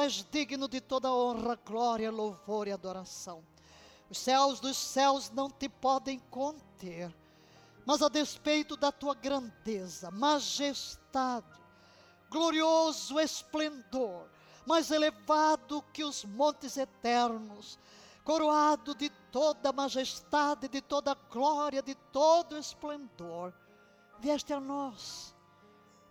és digno de toda honra, glória, louvor e adoração. Os céus dos céus não te podem conter, mas a despeito da tua grandeza, majestade, glorioso esplendor, mais elevado que os montes eternos, coroado de toda majestade, de toda glória, de todo esplendor, vieste a nós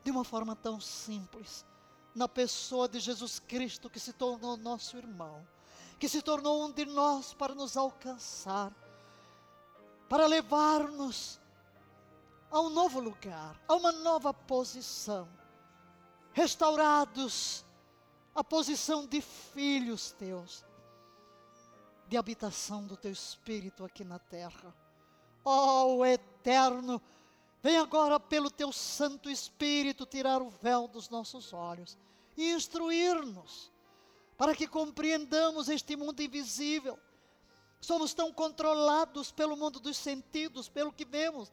de uma forma tão simples, na pessoa de Jesus Cristo que se tornou nosso irmão, que se tornou um de nós para nos alcançar, para levar-nos a um novo lugar, a uma nova posição, restaurados a posição de filhos teus, de habitação do teu espírito aqui na terra. Ó oh, eterno, vem agora pelo teu Santo Espírito tirar o véu dos nossos olhos e instruir-nos, para que compreendamos este mundo invisível. Somos tão controlados pelo mundo dos sentidos, pelo que vemos,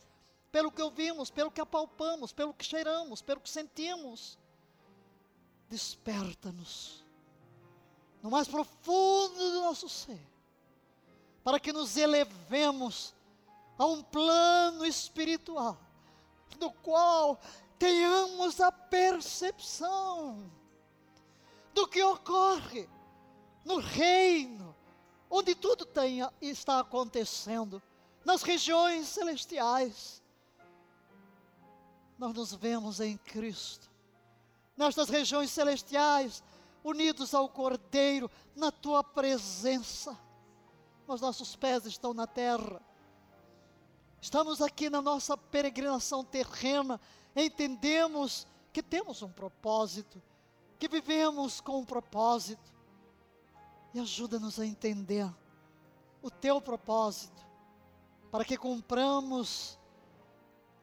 pelo que ouvimos, pelo que apalpamos, pelo que cheiramos, pelo que sentimos desperta-nos no mais profundo do nosso ser, para que nos elevemos a um plano espiritual, no qual tenhamos a percepção do que ocorre no reino, onde tudo está acontecendo, nas regiões celestiais. Nós nos vemos em Cristo nestas regiões celestiais, unidos ao Cordeiro, na tua presença. Mas nossos pés estão na terra. Estamos aqui na nossa peregrinação terrena, entendemos que temos um propósito, que vivemos com um propósito. E ajuda-nos a entender o teu propósito, para que cumpramos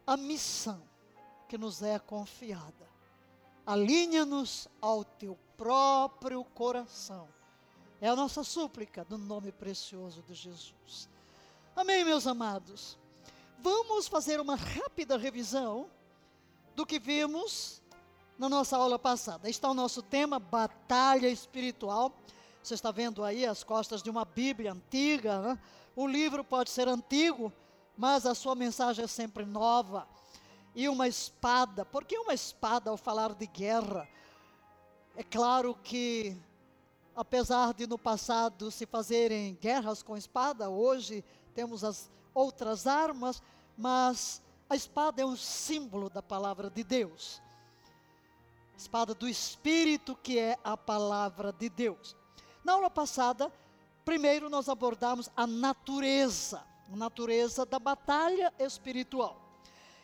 a missão que nos é confiada alinha-nos ao teu próprio coração. É a nossa súplica no nome precioso de Jesus. Amém, meus amados. Vamos fazer uma rápida revisão do que vimos na nossa aula passada. Está o nosso tema, batalha espiritual. Você está vendo aí as costas de uma Bíblia antiga. Né? O livro pode ser antigo, mas a sua mensagem é sempre nova e uma espada. Por que uma espada ao falar de guerra? É claro que, apesar de no passado se fazerem guerras com espada, hoje temos as outras armas, mas a espada é um símbolo da palavra de Deus. Espada do Espírito, que é a palavra de Deus. Na aula passada, primeiro nós abordamos a natureza, a natureza da batalha espiritual.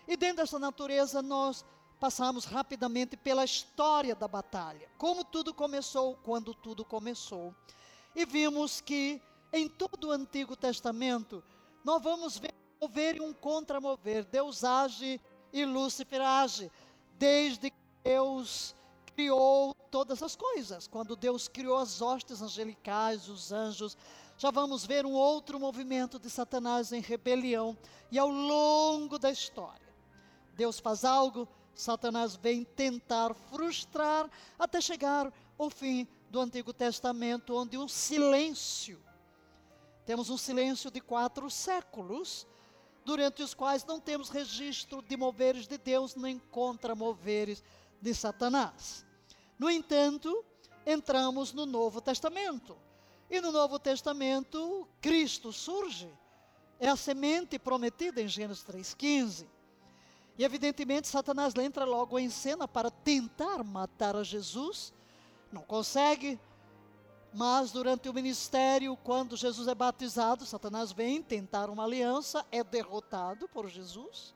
E dentro dessa natureza, nós passamos rapidamente pela história da batalha. Como tudo começou, quando tudo começou. E vimos que em todo o Antigo Testamento, nós vamos ver mover e um contramover. Deus age e Lúcifer age. Desde que Deus criou todas as coisas. Quando Deus criou as hostes angelicais, os anjos, já vamos ver um outro movimento de Satanás em rebelião. E ao longo da história, Deus faz algo, Satanás vem tentar frustrar até chegar ao fim do Antigo Testamento, onde um silêncio, temos um silêncio de quatro séculos, durante os quais não temos registro de moveres de Deus nem contra-moveres de Satanás. No entanto, entramos no Novo Testamento. E no Novo Testamento, Cristo surge. É a semente prometida em Gênesis 3,15. E evidentemente Satanás entra logo em cena para tentar matar a Jesus. Não consegue. Mas durante o ministério, quando Jesus é batizado, Satanás vem tentar uma aliança, é derrotado por Jesus.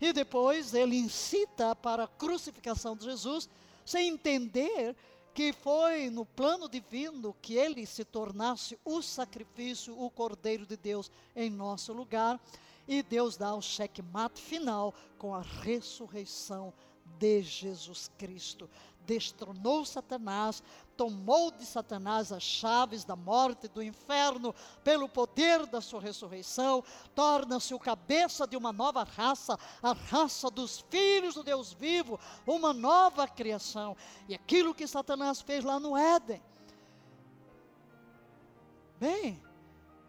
E depois ele incita para a crucificação de Jesus, sem entender que foi no plano divino que ele se tornasse o sacrifício, o Cordeiro de Deus em nosso lugar. E Deus dá o checkmate final com a ressurreição de Jesus Cristo. Destronou Satanás, tomou de Satanás as chaves da morte do inferno, pelo poder da sua ressurreição, torna-se o cabeça de uma nova raça, a raça dos filhos do Deus vivo, uma nova criação. E aquilo que Satanás fez lá no Éden. Bem,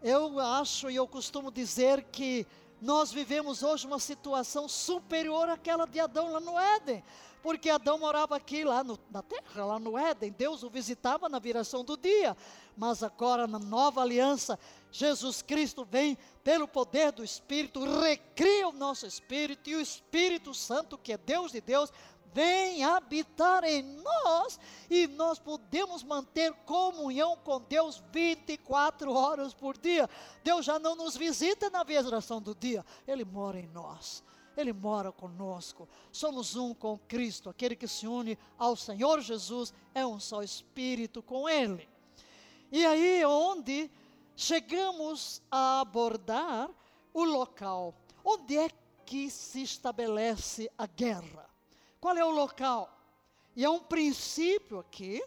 eu acho e eu costumo dizer que nós vivemos hoje uma situação superior àquela de Adão lá no Éden porque Adão morava aqui, lá no, na terra, lá no Éden, Deus o visitava na viração do dia, mas agora na nova aliança, Jesus Cristo vem pelo poder do Espírito, recria o nosso espírito, e o Espírito Santo, que é Deus de Deus, vem habitar em nós e nós podemos manter comunhão com Deus 24 horas por dia. Deus já não nos visita na viração do dia, Ele mora em nós. Ele mora conosco. Somos um com Cristo. Aquele que se une ao Senhor Jesus é um só espírito com Ele. E aí onde chegamos a abordar o local. Onde é que se estabelece a guerra? Qual é o local? E é um princípio aqui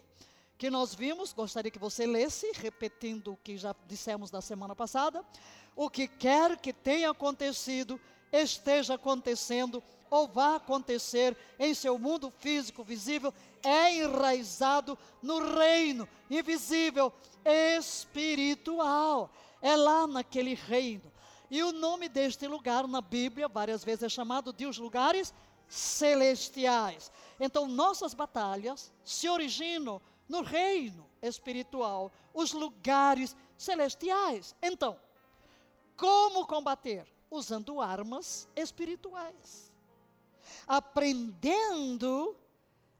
que nós vimos, gostaria que você lesse, repetindo o que já dissemos na semana passada. O que quer que tenha acontecido esteja acontecendo ou vá acontecer em seu mundo físico visível é enraizado no reino invisível espiritual. É lá naquele reino. E o nome deste lugar na Bíblia várias vezes é chamado de os lugares celestiais. Então nossas batalhas se originam no reino espiritual, os lugares celestiais. Então, como combater? Usando armas espirituais, aprendendo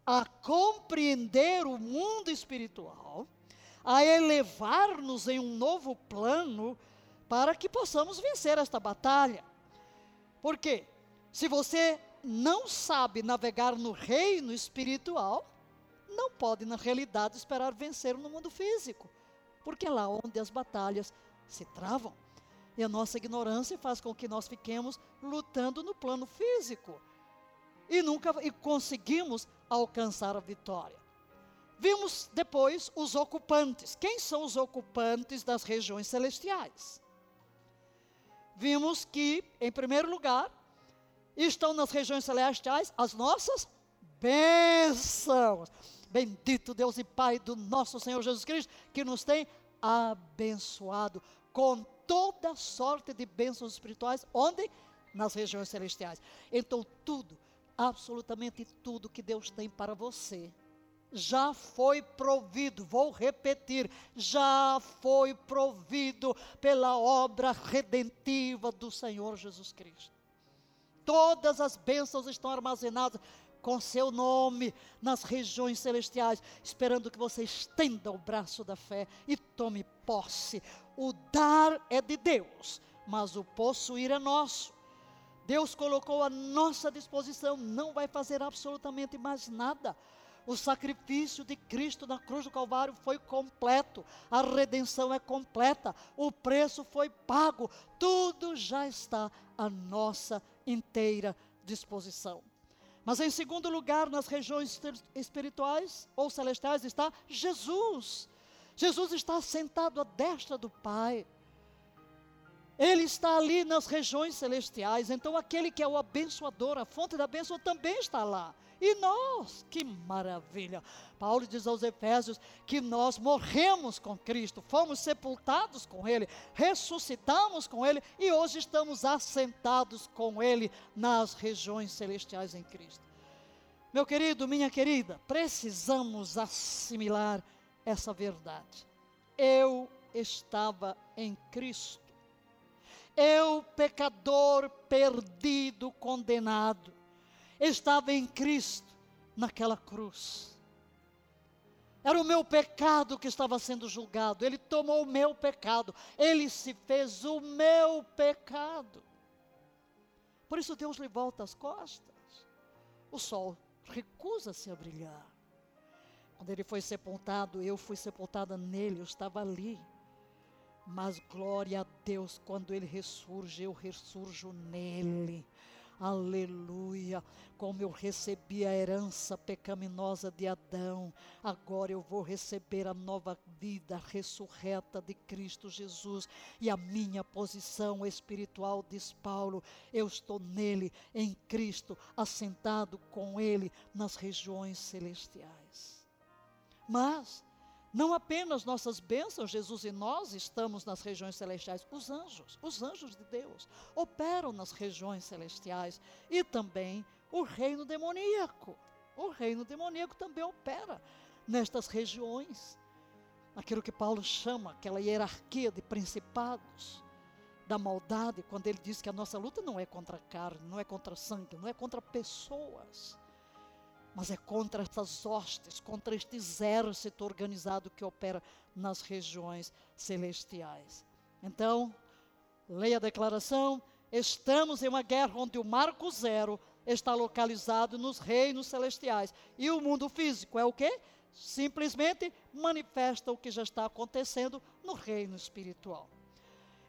a compreender o mundo espiritual, a elevar-nos em um novo plano para que possamos vencer esta batalha. Porque se você não sabe navegar no reino espiritual, não pode na realidade esperar vencer no mundo físico, porque é lá onde as batalhas se travam. E a nossa ignorância faz com que nós fiquemos lutando no plano físico e nunca e conseguimos alcançar a vitória. Vimos depois os ocupantes. Quem são os ocupantes das regiões celestiais? Vimos que, em primeiro lugar, estão nas regiões celestiais as nossas bênçãos. Bendito Deus e Pai do nosso Senhor Jesus Cristo, que nos tem abençoado com toda sorte de bênçãos espirituais, onde? Nas regiões celestiais. Então, tudo, absolutamente tudo que Deus tem para você, já foi provido, vou repetir, já foi provido pela obra redentiva do Senhor Jesus Cristo. Todas as bênçãos estão armazenadas com seu nome nas regiões celestiais, esperando que você estenda o braço da fé e tome posse. O dar é de Deus, mas o possuir é nosso. Deus colocou à nossa disposição, não vai fazer absolutamente mais nada. O sacrifício de Cristo na cruz do Calvário foi completo, a redenção é completa, o preço foi pago, tudo já está à nossa inteira disposição. Mas em segundo lugar, nas regiões espirituais ou celestiais está Jesus. Jesus está sentado à destra do Pai. Ele está ali nas regiões celestiais. Então, aquele que é o abençoador, a fonte da bênção, também está lá. E nós, que maravilha! Paulo diz aos Efésios que nós morremos com Cristo, fomos sepultados com Ele, ressuscitamos com Ele e hoje estamos assentados com Ele nas regiões celestiais em Cristo. Meu querido, minha querida, precisamos assimilar essa verdade. Eu estava em Cristo. Eu, pecador perdido, condenado, estava em Cristo naquela cruz. Era o meu pecado que estava sendo julgado. Ele tomou o meu pecado. Ele se fez o meu pecado. Por isso Deus lhe volta as costas. O sol recusa-se a brilhar. Quando ele foi sepultado, eu fui sepultada nele, eu estava ali. Mas glória a Deus, quando ele ressurge, eu ressurjo nele. Aleluia! Como eu recebi a herança pecaminosa de Adão, agora eu vou receber a nova vida ressurreta de Cristo Jesus. E a minha posição espiritual, diz Paulo, eu estou nele, em Cristo, assentado com ele nas regiões celestiais. Mas não apenas nossas bênçãos, Jesus e nós estamos nas regiões celestiais, os anjos, os anjos de Deus, operam nas regiões celestiais e também o reino demoníaco. O reino demoníaco também opera nestas regiões. Aquilo que Paulo chama, aquela hierarquia de principados, da maldade, quando ele diz que a nossa luta não é contra carne, não é contra sangue, não é contra pessoas mas é contra essas hostes, contra este exército organizado que opera nas regiões celestiais. Então, leia a declaração: estamos em uma guerra onde o marco zero está localizado nos reinos celestiais e o mundo físico é o que? Simplesmente manifesta o que já está acontecendo no reino espiritual.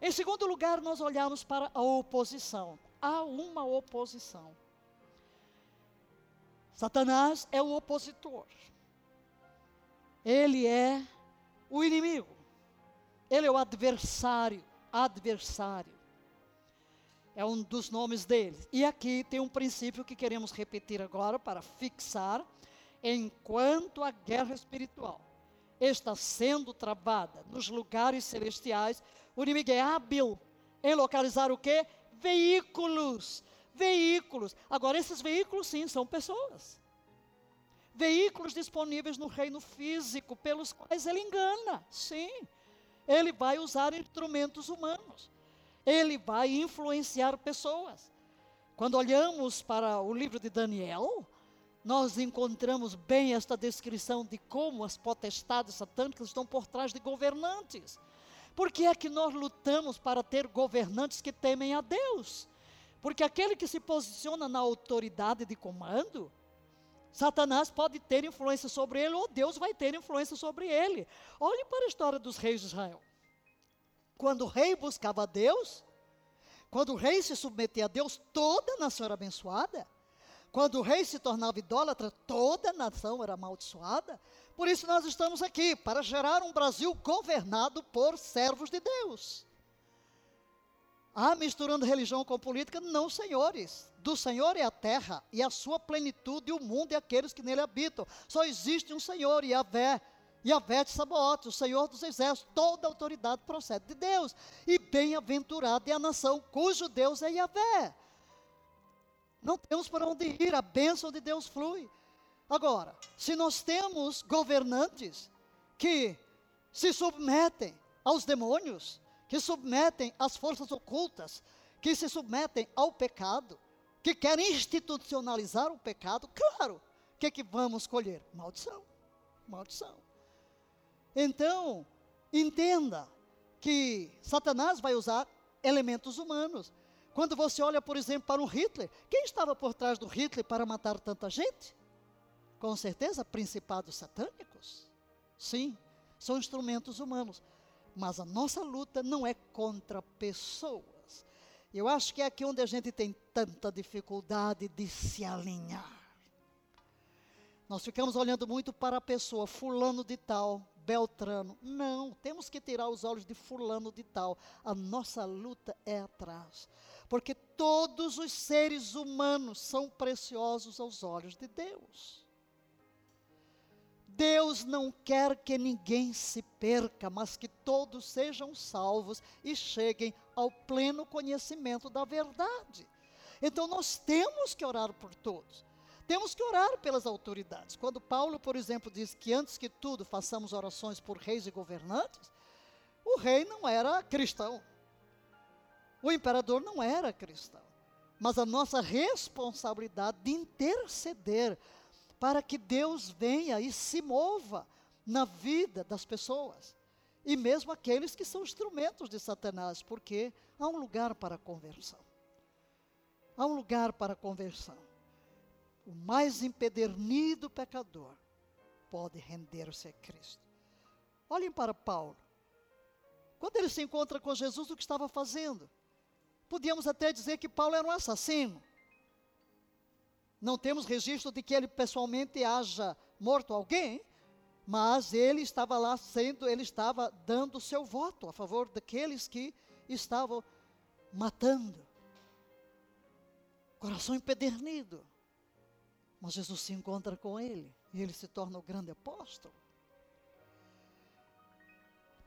Em segundo lugar, nós olhamos para a oposição. Há uma oposição. Satanás é o opositor. Ele é o inimigo. Ele é o adversário. Adversário. É um dos nomes dele. E aqui tem um princípio que queremos repetir agora para fixar. Enquanto a guerra espiritual está sendo travada nos lugares celestiais, o inimigo é hábil em localizar o que? Veículos veículos. Agora, esses veículos, sim, são pessoas. Veículos disponíveis no reino físico, pelos quais ele engana, sim. Ele vai usar instrumentos humanos. Ele vai influenciar pessoas. Quando olhamos para o livro de Daniel, nós encontramos bem esta descrição de como as potestades satânicas estão por trás de governantes. Por que é que nós lutamos para ter governantes que temem a Deus? Porque aquele que se posiciona na autoridade de comando, Satanás pode ter influência sobre ele ou Deus vai ter influência sobre ele. Olhe para a história dos reis de Israel. Quando o rei buscava Deus, quando o rei se submetia a Deus, toda a nação era abençoada. Quando o rei se tornava idólatra, toda a nação era amaldiçoada. Por isso nós estamos aqui, para gerar um Brasil governado por servos de Deus. Ah, misturando religião com política? Não, senhores. Do Senhor é a terra e a sua plenitude, o mundo e aqueles que nele habitam. Só existe um Senhor, Yahvé. Yahvé de Sabaote, o Senhor dos exércitos. Toda autoridade procede de Deus. E bem-aventurada é a nação cujo Deus é Yahvé. Não temos para onde ir, a bênção de Deus flui. Agora, se nós temos governantes que se submetem aos demônios, que submetem às forças ocultas, que se submetem ao pecado, que querem institucionalizar o pecado, claro, o que, é que vamos colher? Maldição. Maldição. Então, entenda que Satanás vai usar elementos humanos. Quando você olha, por exemplo, para um Hitler, quem estava por trás do Hitler para matar tanta gente? Com certeza, principados satânicos. Sim, são instrumentos humanos. Mas a nossa luta não é contra pessoas. Eu acho que é aqui onde a gente tem tanta dificuldade de se alinhar. Nós ficamos olhando muito para a pessoa, fulano de tal, Beltrano. Não, temos que tirar os olhos de fulano de tal. A nossa luta é atrás. Porque todos os seres humanos são preciosos aos olhos de Deus. Deus não quer que ninguém se perca, mas que todos sejam salvos e cheguem ao pleno conhecimento da verdade. Então nós temos que orar por todos. Temos que orar pelas autoridades. Quando Paulo, por exemplo, diz que antes que tudo façamos orações por reis e governantes, o rei não era cristão. O imperador não era cristão. Mas a nossa responsabilidade de interceder para que Deus venha e se mova na vida das pessoas. E mesmo aqueles que são instrumentos de Satanás, porque há um lugar para a conversão. Há um lugar para a conversão. O mais empedernido pecador pode render-se a Cristo. Olhem para Paulo. Quando ele se encontra com Jesus, o que estava fazendo? Podíamos até dizer que Paulo era um assassino, não temos registro de que ele pessoalmente haja morto alguém, mas ele estava lá sendo, ele estava dando seu voto a favor daqueles que estavam matando. Coração empedernido. Mas Jesus se encontra com ele e ele se torna o grande apóstolo.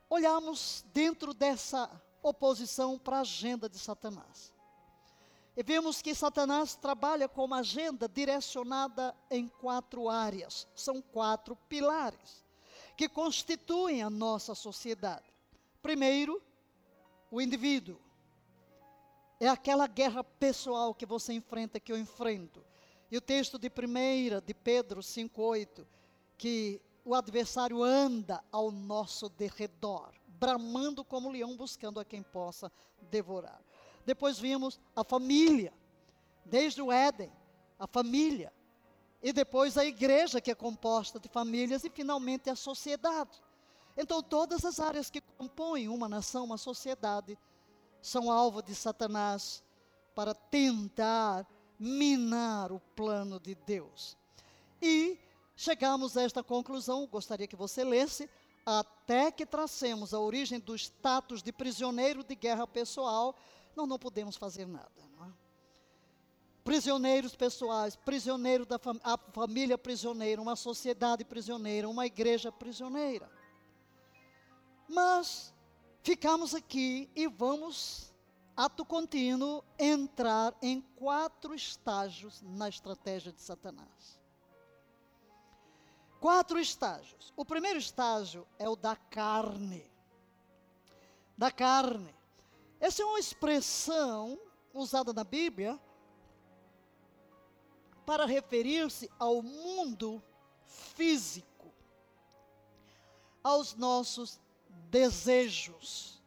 Olhamos dentro dessa oposição para a agenda de Satanás. E vemos que Satanás trabalha com uma agenda direcionada em quatro áreas. São quatro pilares que constituem a nossa sociedade. Primeiro, o indivíduo. É aquela guerra pessoal que você enfrenta, que eu enfrento. E o texto de 1 de Pedro 5,8, que o adversário anda ao nosso derredor, bramando como leão, buscando a quem possa devorar. Depois vimos a família, desde o Éden, a família. E depois a igreja, que é composta de famílias, e finalmente a sociedade. Então, todas as áreas que compõem uma nação, uma sociedade, são alvo de Satanás para tentar minar o plano de Deus. E chegamos a esta conclusão, gostaria que você lesse, até que tracemos a origem do status de prisioneiro de guerra pessoal nós não podemos fazer nada. É? Prisioneiros pessoais, prisioneiro da fam a família prisioneira, uma sociedade prisioneira, uma igreja prisioneira. Mas ficamos aqui e vamos, ato contínuo, entrar em quatro estágios na estratégia de Satanás. Quatro estágios. O primeiro estágio é o da carne. Da carne. Essa é uma expressão usada na Bíblia para referir-se ao mundo físico, aos nossos desejos.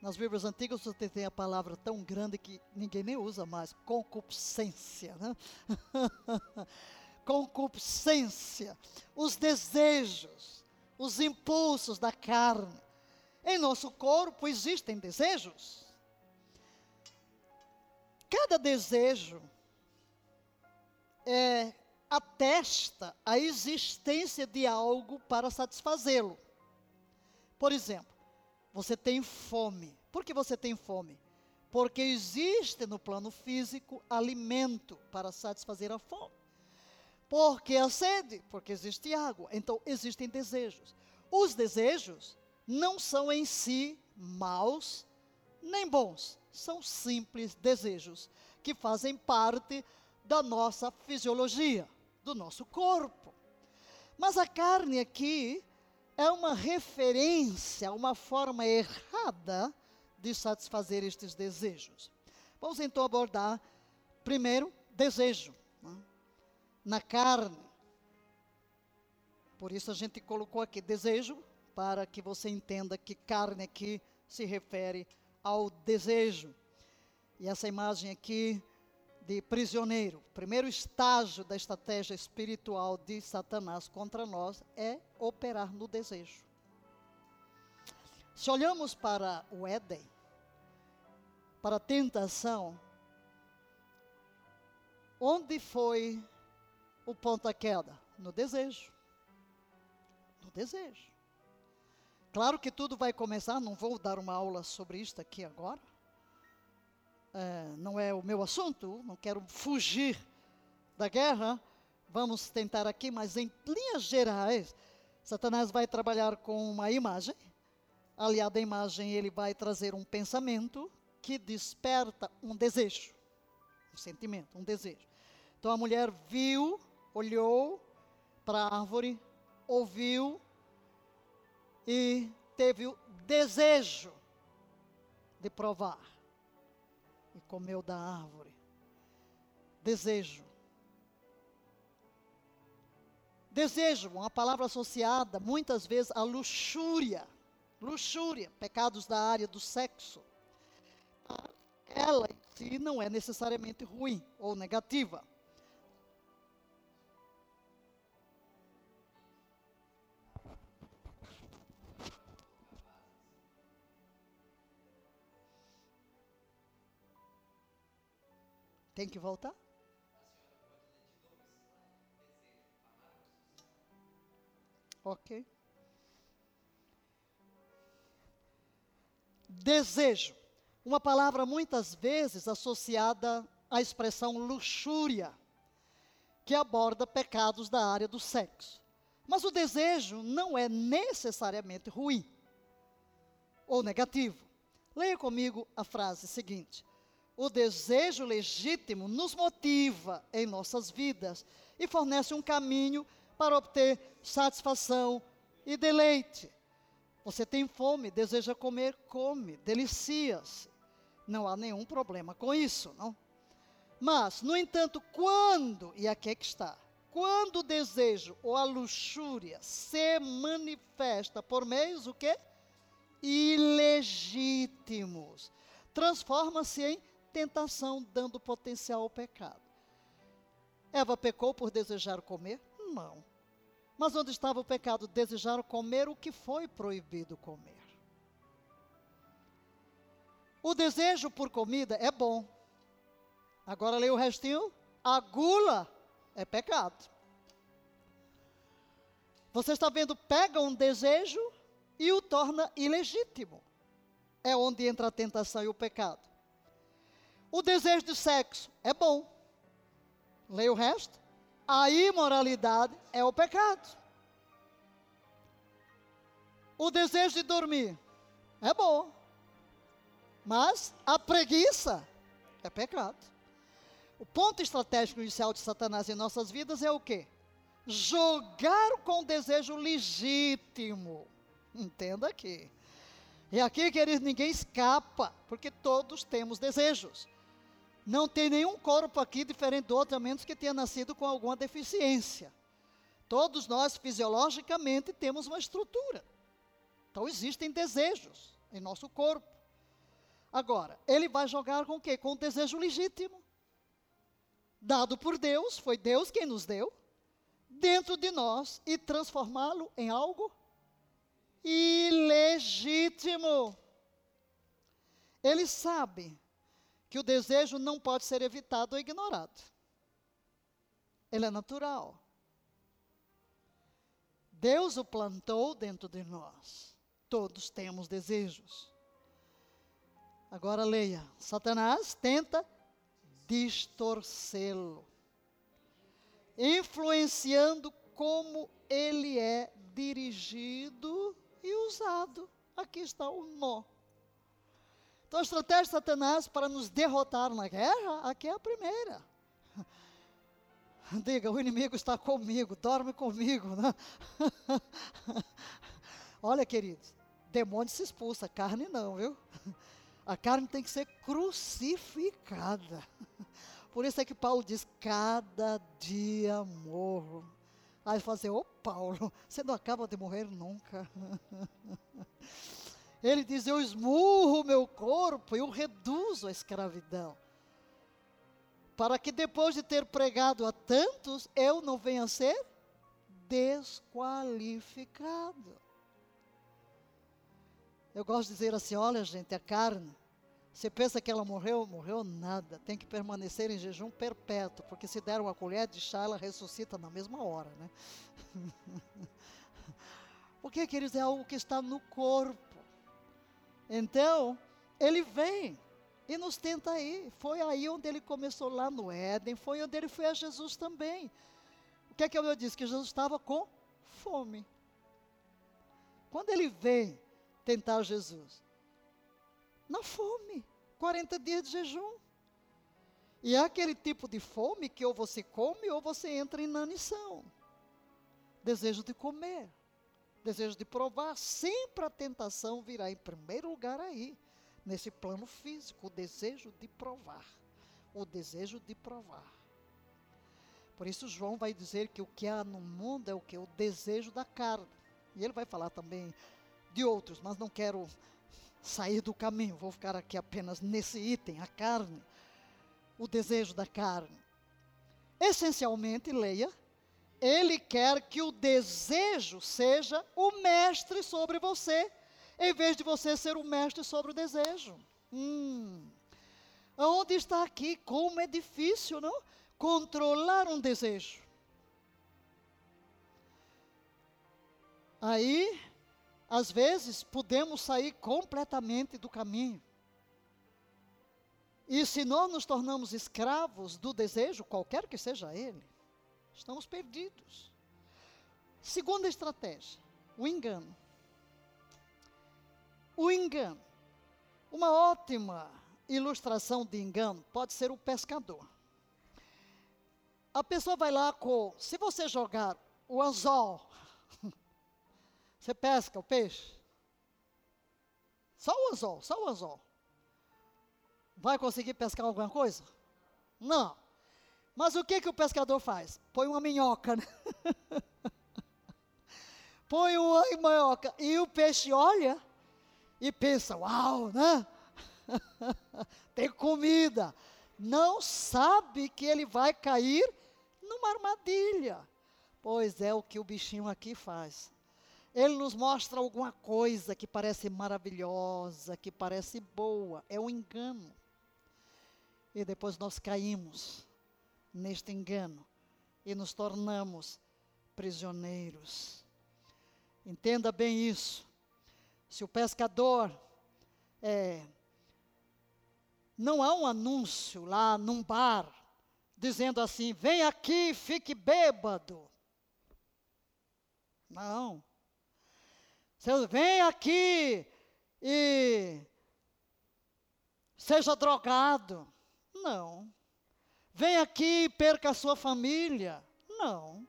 Nas Bíblias antigas você tem a palavra tão grande que ninguém nem usa mais, concupiscência, né? concupiscência, os desejos, os impulsos da carne. Em nosso corpo existem desejos. Cada desejo é, atesta a existência de algo para satisfazê-lo. Por exemplo, você tem fome. Por que você tem fome? Porque existe no plano físico alimento para satisfazer a fome. Porque a sede? Porque existe água. Então existem desejos. Os desejos não são em si maus nem bons, são simples desejos que fazem parte da nossa fisiologia, do nosso corpo. Mas a carne aqui é uma referência, uma forma errada de satisfazer estes desejos. Vamos então abordar primeiro desejo né? na carne. Por isso a gente colocou aqui desejo para que você entenda que carne aqui se refere ao desejo. E essa imagem aqui de prisioneiro, primeiro estágio da estratégia espiritual de Satanás contra nós é operar no desejo. Se olhamos para o Éden, para a tentação, onde foi o ponto da queda? No desejo. No desejo. Claro que tudo vai começar, não vou dar uma aula sobre isto aqui agora. É, não é o meu assunto, não quero fugir da guerra. Vamos tentar aqui, mas em linhas gerais, Satanás vai trabalhar com uma imagem. Aliado à imagem, ele vai trazer um pensamento que desperta um desejo, um sentimento, um desejo. Então a mulher viu, olhou para a árvore, ouviu, e teve o desejo de provar. E comeu da árvore. Desejo. Desejo, uma palavra associada muitas vezes à luxúria. Luxúria, pecados da área do sexo. Ela em si não é necessariamente ruim ou negativa. Tem que voltar? Ok. Desejo. Uma palavra muitas vezes associada à expressão luxúria, que aborda pecados da área do sexo. Mas o desejo não é necessariamente ruim ou negativo. Leia comigo a frase seguinte: o desejo legítimo nos motiva em nossas vidas e fornece um caminho para obter satisfação e deleite. Você tem fome, deseja comer, come, delicia-se. Não há nenhum problema com isso, não? Mas, no entanto, quando, e aqui é que está, quando o desejo ou a luxúria se manifesta por meios o quê? Ilegítimos, transforma-se em tentação, dando potencial ao pecado. Eva pecou por desejar comer? Não. Mas onde estava o pecado? Desejar comer o que foi proibido comer. O desejo por comida é bom. Agora leia o restinho. A gula é pecado. Você está vendo, pega um desejo e o torna ilegítimo. É onde entra a tentação e o pecado. O desejo de sexo é bom. Leia o resto. A imoralidade é o pecado. O desejo de dormir é bom. Mas a preguiça é pecado. O ponto estratégico inicial de Satanás em nossas vidas é o quê? Jogar com desejo legítimo. Entenda aqui. E aqui, querido, ninguém escapa, porque todos temos desejos. Não tem nenhum corpo aqui diferente do outro, a menos que tenha nascido com alguma deficiência. Todos nós, fisiologicamente, temos uma estrutura. Então, existem desejos em nosso corpo. Agora, ele vai jogar com o quê? Com o desejo legítimo. Dado por Deus, foi Deus quem nos deu, dentro de nós e transformá-lo em algo ilegítimo. Ele sabe que o desejo não pode ser evitado ou ignorado. Ele é natural. Deus o plantou dentro de nós. Todos temos desejos. Agora leia: Satanás tenta distorcê-lo, influenciando como ele é dirigido e usado. Aqui está o nó. Então a estratégia de Satanás para nos derrotar na guerra, aqui é a primeira. Diga, o inimigo está comigo, dorme comigo. Né? Olha, queridos, demônio se expulsa, carne não, viu? A carne tem que ser crucificada. Por isso é que Paulo diz: cada dia morro. Aí fala assim: Ô Paulo, você não acaba de morrer nunca. Ele diz: Eu esmurro o meu corpo, eu reduzo a escravidão. Para que depois de ter pregado a tantos, eu não venha a ser desqualificado. Eu gosto de dizer assim: olha, gente, a carne, você pensa que ela morreu? Morreu nada. Tem que permanecer em jejum perpétuo, porque se der uma colher de chá, ela ressuscita na mesma hora, né? porque, queridos, é algo que está no corpo. Então, ele vem e nos tenta aí. Foi aí onde ele começou lá no Éden, foi onde ele foi a Jesus também. O que é que eu disse? Que Jesus estava com fome. Quando ele vem tentar Jesus? Na fome. 40 dias de jejum. E é aquele tipo de fome que ou você come ou você entra em inanição. Desejo de comer desejo de provar, sempre a tentação virá em primeiro lugar aí, nesse plano físico, o desejo de provar. O desejo de provar. Por isso João vai dizer que o que há no mundo é o que? O desejo da carne. E ele vai falar também de outros, mas não quero sair do caminho, vou ficar aqui apenas nesse item, a carne. O desejo da carne. Essencialmente, leia, ele quer que o desejo seja o mestre sobre você, em vez de você ser o mestre sobre o desejo. Hum. Onde está aqui? Como é difícil, não? Controlar um desejo. Aí, às vezes, podemos sair completamente do caminho. E se nós nos tornamos escravos do desejo, qualquer que seja ele, estamos perdidos. Segunda estratégia, o engano. O engano. Uma ótima ilustração de engano pode ser o pescador. A pessoa vai lá com. Se você jogar o anzol, você pesca o peixe? Só o anzol, só o anzol. Vai conseguir pescar alguma coisa? Não. Mas o que, que o pescador faz? Põe uma minhoca, né? Põe uma minhoca. E o peixe olha e pensa: Uau, né? Tem comida. Não sabe que ele vai cair numa armadilha. Pois é o que o bichinho aqui faz. Ele nos mostra alguma coisa que parece maravilhosa, que parece boa. É um engano. E depois nós caímos neste engano e nos tornamos prisioneiros. Entenda bem isso. Se o pescador é, não há um anúncio lá num bar dizendo assim: vem aqui, fique bêbado. Não. Você vem aqui e seja drogado. Não. Vem aqui e perca a sua família. Não.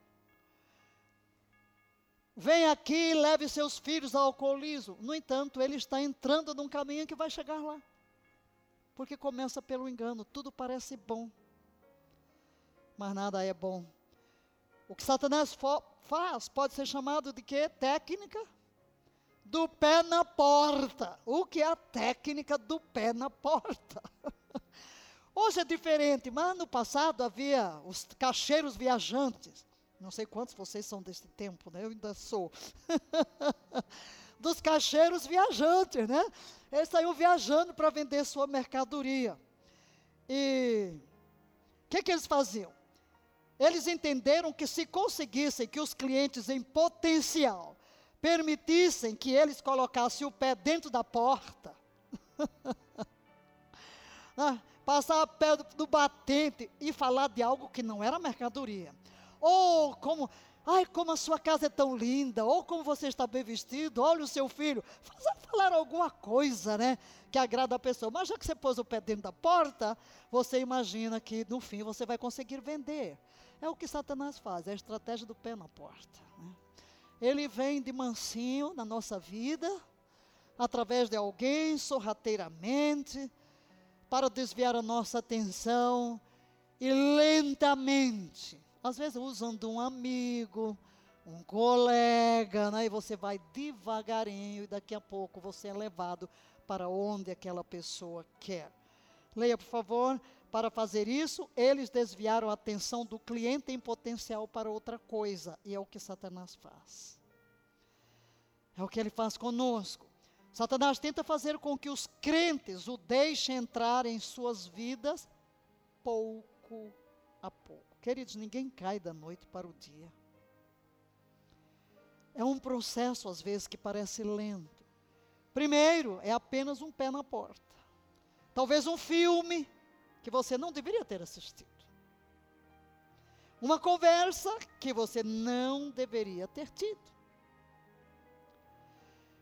Vem aqui e leve seus filhos ao alcoolismo. No entanto, ele está entrando num caminho que vai chegar lá. Porque começa pelo engano, tudo parece bom, mas nada é bom. O que Satanás faz pode ser chamado de quê? Técnica do pé na porta. O que é a técnica do pé na porta? Hoje é diferente, mas no passado havia os cacheiros viajantes. Não sei quantos vocês são desse tempo, né? Eu ainda sou. Dos cacheiros viajantes, né? Eles saíam viajando para vender sua mercadoria. E o que, que eles faziam? Eles entenderam que se conseguissem que os clientes em potencial permitissem que eles colocassem o pé dentro da porta, ah, passar pé do, do batente e falar de algo que não era mercadoria. Ou como, ai, como a sua casa é tão linda, ou como você está bem vestido, olha o seu filho. Fazer, falar alguma coisa, né? Que agrada a pessoa. Mas já que você pôs o pé dentro da porta, você imagina que no fim você vai conseguir vender. É o que Satanás faz, é a estratégia do pé na porta. Né? Ele vem de mansinho na nossa vida, através de alguém, sorrateiramente, para desviar a nossa atenção e lentamente, às vezes usando um amigo, um colega, né? e você vai devagarinho e daqui a pouco você é levado para onde aquela pessoa quer. Leia, por favor. Para fazer isso, eles desviaram a atenção do cliente em potencial para outra coisa, e é o que Satanás faz. É o que ele faz conosco. Satanás tenta fazer com que os crentes o deixem entrar em suas vidas pouco a pouco. Queridos, ninguém cai da noite para o dia. É um processo, às vezes, que parece lento. Primeiro, é apenas um pé na porta. Talvez um filme que você não deveria ter assistido. Uma conversa que você não deveria ter tido.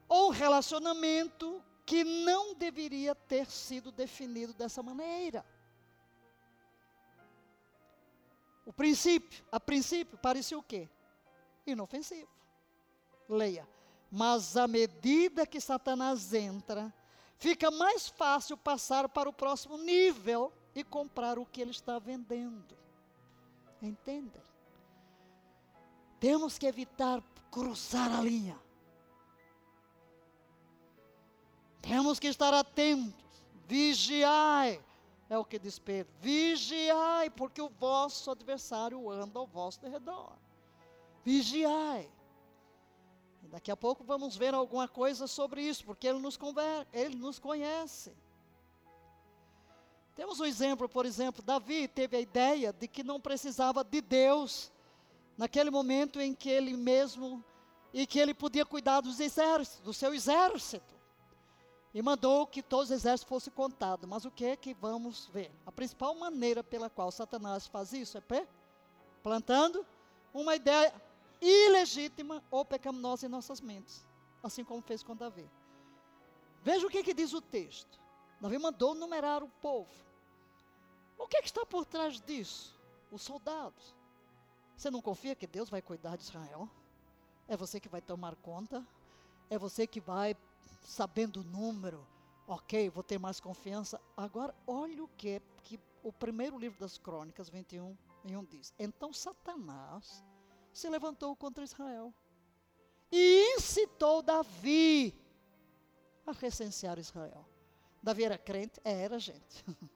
Ou relacionamento que não deveria ter sido definido dessa maneira. O princípio, a princípio, parecia o quê? Inofensivo. Leia. Mas à medida que Satanás entra, fica mais fácil passar para o próximo nível e comprar o que ele está vendendo. Entendem? Temos que evitar cruzar a linha. Temos que estar atentos. Vigiai. É o que diz Pedro. Vigiai, porque o vosso adversário anda ao vosso redor. Vigiai. Daqui a pouco vamos ver alguma coisa sobre isso, porque ele nos, conver ele nos conhece. Temos um exemplo, por exemplo, Davi teve a ideia de que não precisava de Deus naquele momento em que ele mesmo e que ele podia cuidar dos exércitos, do seu exército. E mandou que todos os exércitos fossem contados. Mas o que é que vamos ver? A principal maneira pela qual Satanás faz isso é plantando uma ideia ilegítima ou pecaminosa em nossas mentes, assim como fez com Davi. Veja o que, que diz o texto. Davi mandou numerar o povo. O que, que está por trás disso? Os soldados. Você não confia que Deus vai cuidar de Israel? É você que vai tomar conta? É você que vai, sabendo o número, ok, vou ter mais confiança. Agora, olha o que, que o primeiro livro das Crônicas, 21, 1 diz. Então Satanás se levantou contra Israel e incitou Davi a recensear Israel. Davi era crente? Era gente.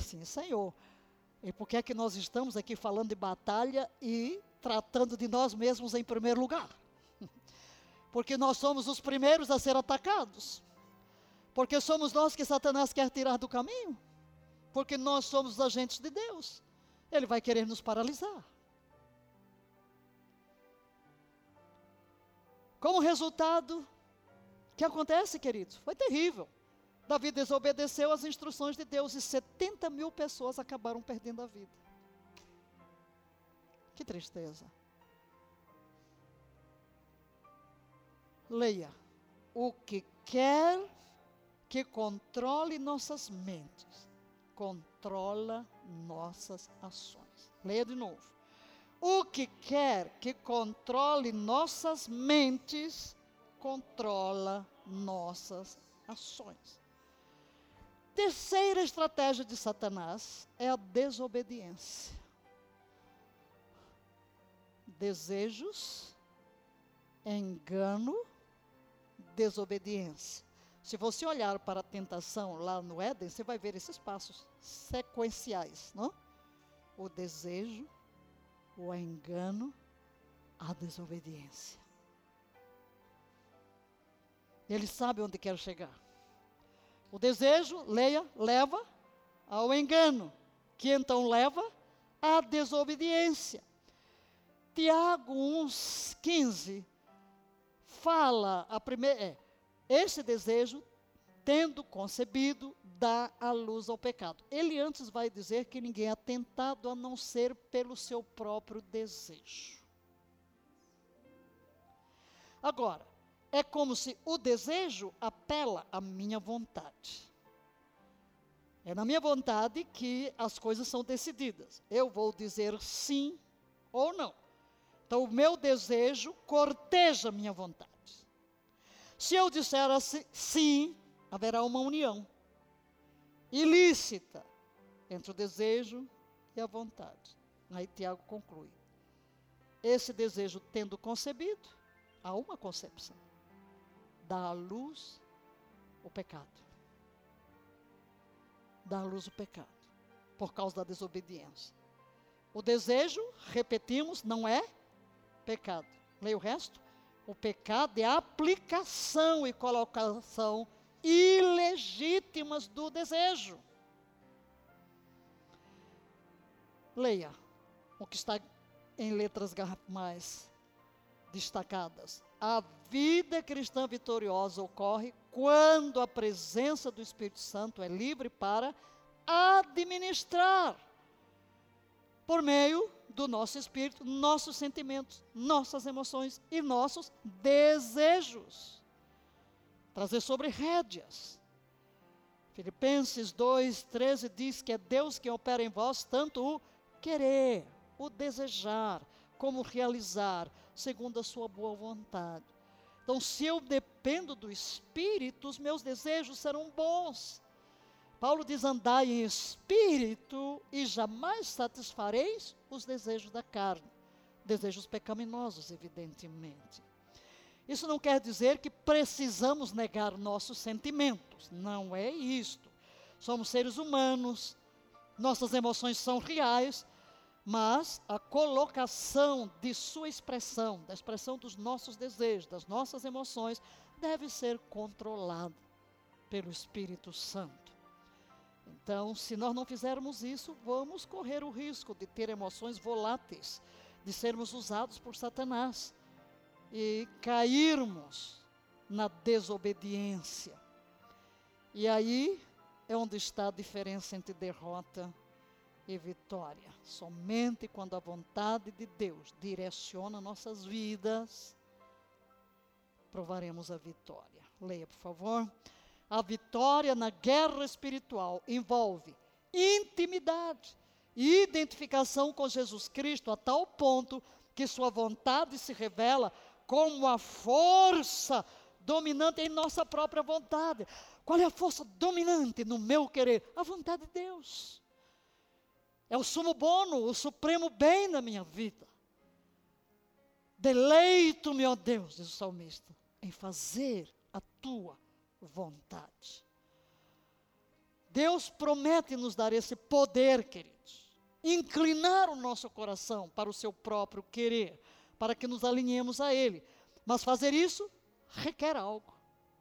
Sim, Senhor. E por que é que nós estamos aqui falando de batalha e tratando de nós mesmos em primeiro lugar? Porque nós somos os primeiros a ser atacados. Porque somos nós que Satanás quer tirar do caminho. Porque nós somos os agentes de Deus. Ele vai querer nos paralisar. Como resultado, o que acontece, queridos? Foi terrível. Davi desobedeceu as instruções de Deus e 70 mil pessoas acabaram perdendo a vida. Que tristeza. Leia. O que quer que controle nossas mentes, controla nossas ações. Leia de novo. O que quer que controle nossas mentes, controla nossas ações. Terceira estratégia de Satanás é a desobediência. Desejos, engano, desobediência. Se você olhar para a tentação lá no Éden, você vai ver esses passos sequenciais, não? O desejo, o engano, a desobediência. Ele sabe onde quer chegar. O desejo, leia, leva ao engano, que então leva à desobediência. Tiago 1,15 fala a primeira. É, esse desejo, tendo concebido, dá a luz ao pecado. Ele antes vai dizer que ninguém é tentado a não ser pelo seu próprio desejo. Agora, é como se o desejo apela à minha vontade. É na minha vontade que as coisas são decididas. Eu vou dizer sim ou não. Então, o meu desejo corteja a minha vontade. Se eu disser assim, sim, haverá uma união ilícita entre o desejo e a vontade. Aí Tiago conclui: esse desejo tendo concebido, há uma concepção, dá à luz o pecado. Dá à luz o pecado, por causa da desobediência. O desejo, repetimos, não é pecado. Leia o resto. O pecado é a aplicação e colocação ilegítimas do desejo. Leia o que está em letras mais destacadas. A vida cristã vitoriosa ocorre quando a presença do Espírito Santo é livre para administrar, por meio do nosso espírito, nossos sentimentos, nossas emoções e nossos desejos trazer sobre rédeas. Filipenses 2, 13 diz que é Deus quem opera em vós tanto o querer, o desejar, como realizar, segundo a sua boa vontade. Então, se eu dependo do Espírito, os meus desejos serão bons. Paulo diz: andai em espírito e jamais satisfareis os desejos da carne. Desejos pecaminosos, evidentemente. Isso não quer dizer que precisamos negar nossos sentimentos. Não é isto. Somos seres humanos, nossas emoções são reais, mas a colocação de sua expressão, da expressão dos nossos desejos, das nossas emoções, deve ser controlada pelo Espírito Santo. Então, se nós não fizermos isso, vamos correr o risco de ter emoções voláteis, de sermos usados por Satanás e cairmos na desobediência. E aí é onde está a diferença entre derrota e vitória. Somente quando a vontade de Deus direciona nossas vidas, provaremos a vitória. Leia, por favor. A vitória na guerra espiritual envolve intimidade e identificação com Jesus Cristo a tal ponto que sua vontade se revela como a força dominante em nossa própria vontade. Qual é a força dominante no meu querer? A vontade de Deus. É o sumo bono, o supremo bem na minha vida. Deleito-me, ó Deus, diz o salmista, em fazer a tua vontade. Deus promete nos dar esse poder, queridos. Inclinar o nosso coração para o seu próprio querer, para que nos alinhemos a Ele. Mas fazer isso requer algo.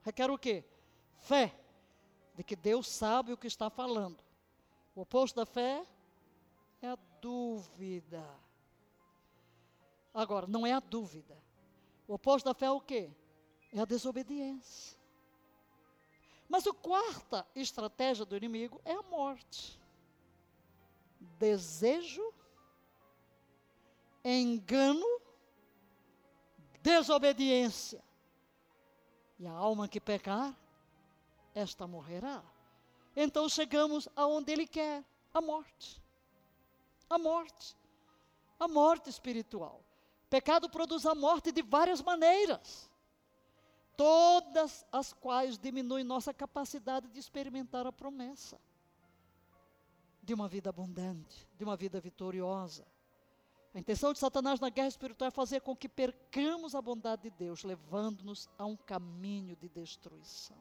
Requer o quê? Fé. De que Deus sabe o que está falando. O oposto da fé é a dúvida. Agora, não é a dúvida. O oposto da fé é o quê? É a desobediência. Mas a quarta estratégia do inimigo é a morte. Desejo, engano, desobediência. E a alma que pecar, esta morrerá. Então chegamos aonde ele quer, a morte. A morte. A morte espiritual. Pecado produz a morte de várias maneiras todas as quais diminuem nossa capacidade de experimentar a promessa de uma vida abundante, de uma vida vitoriosa. A intenção de Satanás na guerra espiritual é fazer com que percamos a bondade de Deus, levando-nos a um caminho de destruição.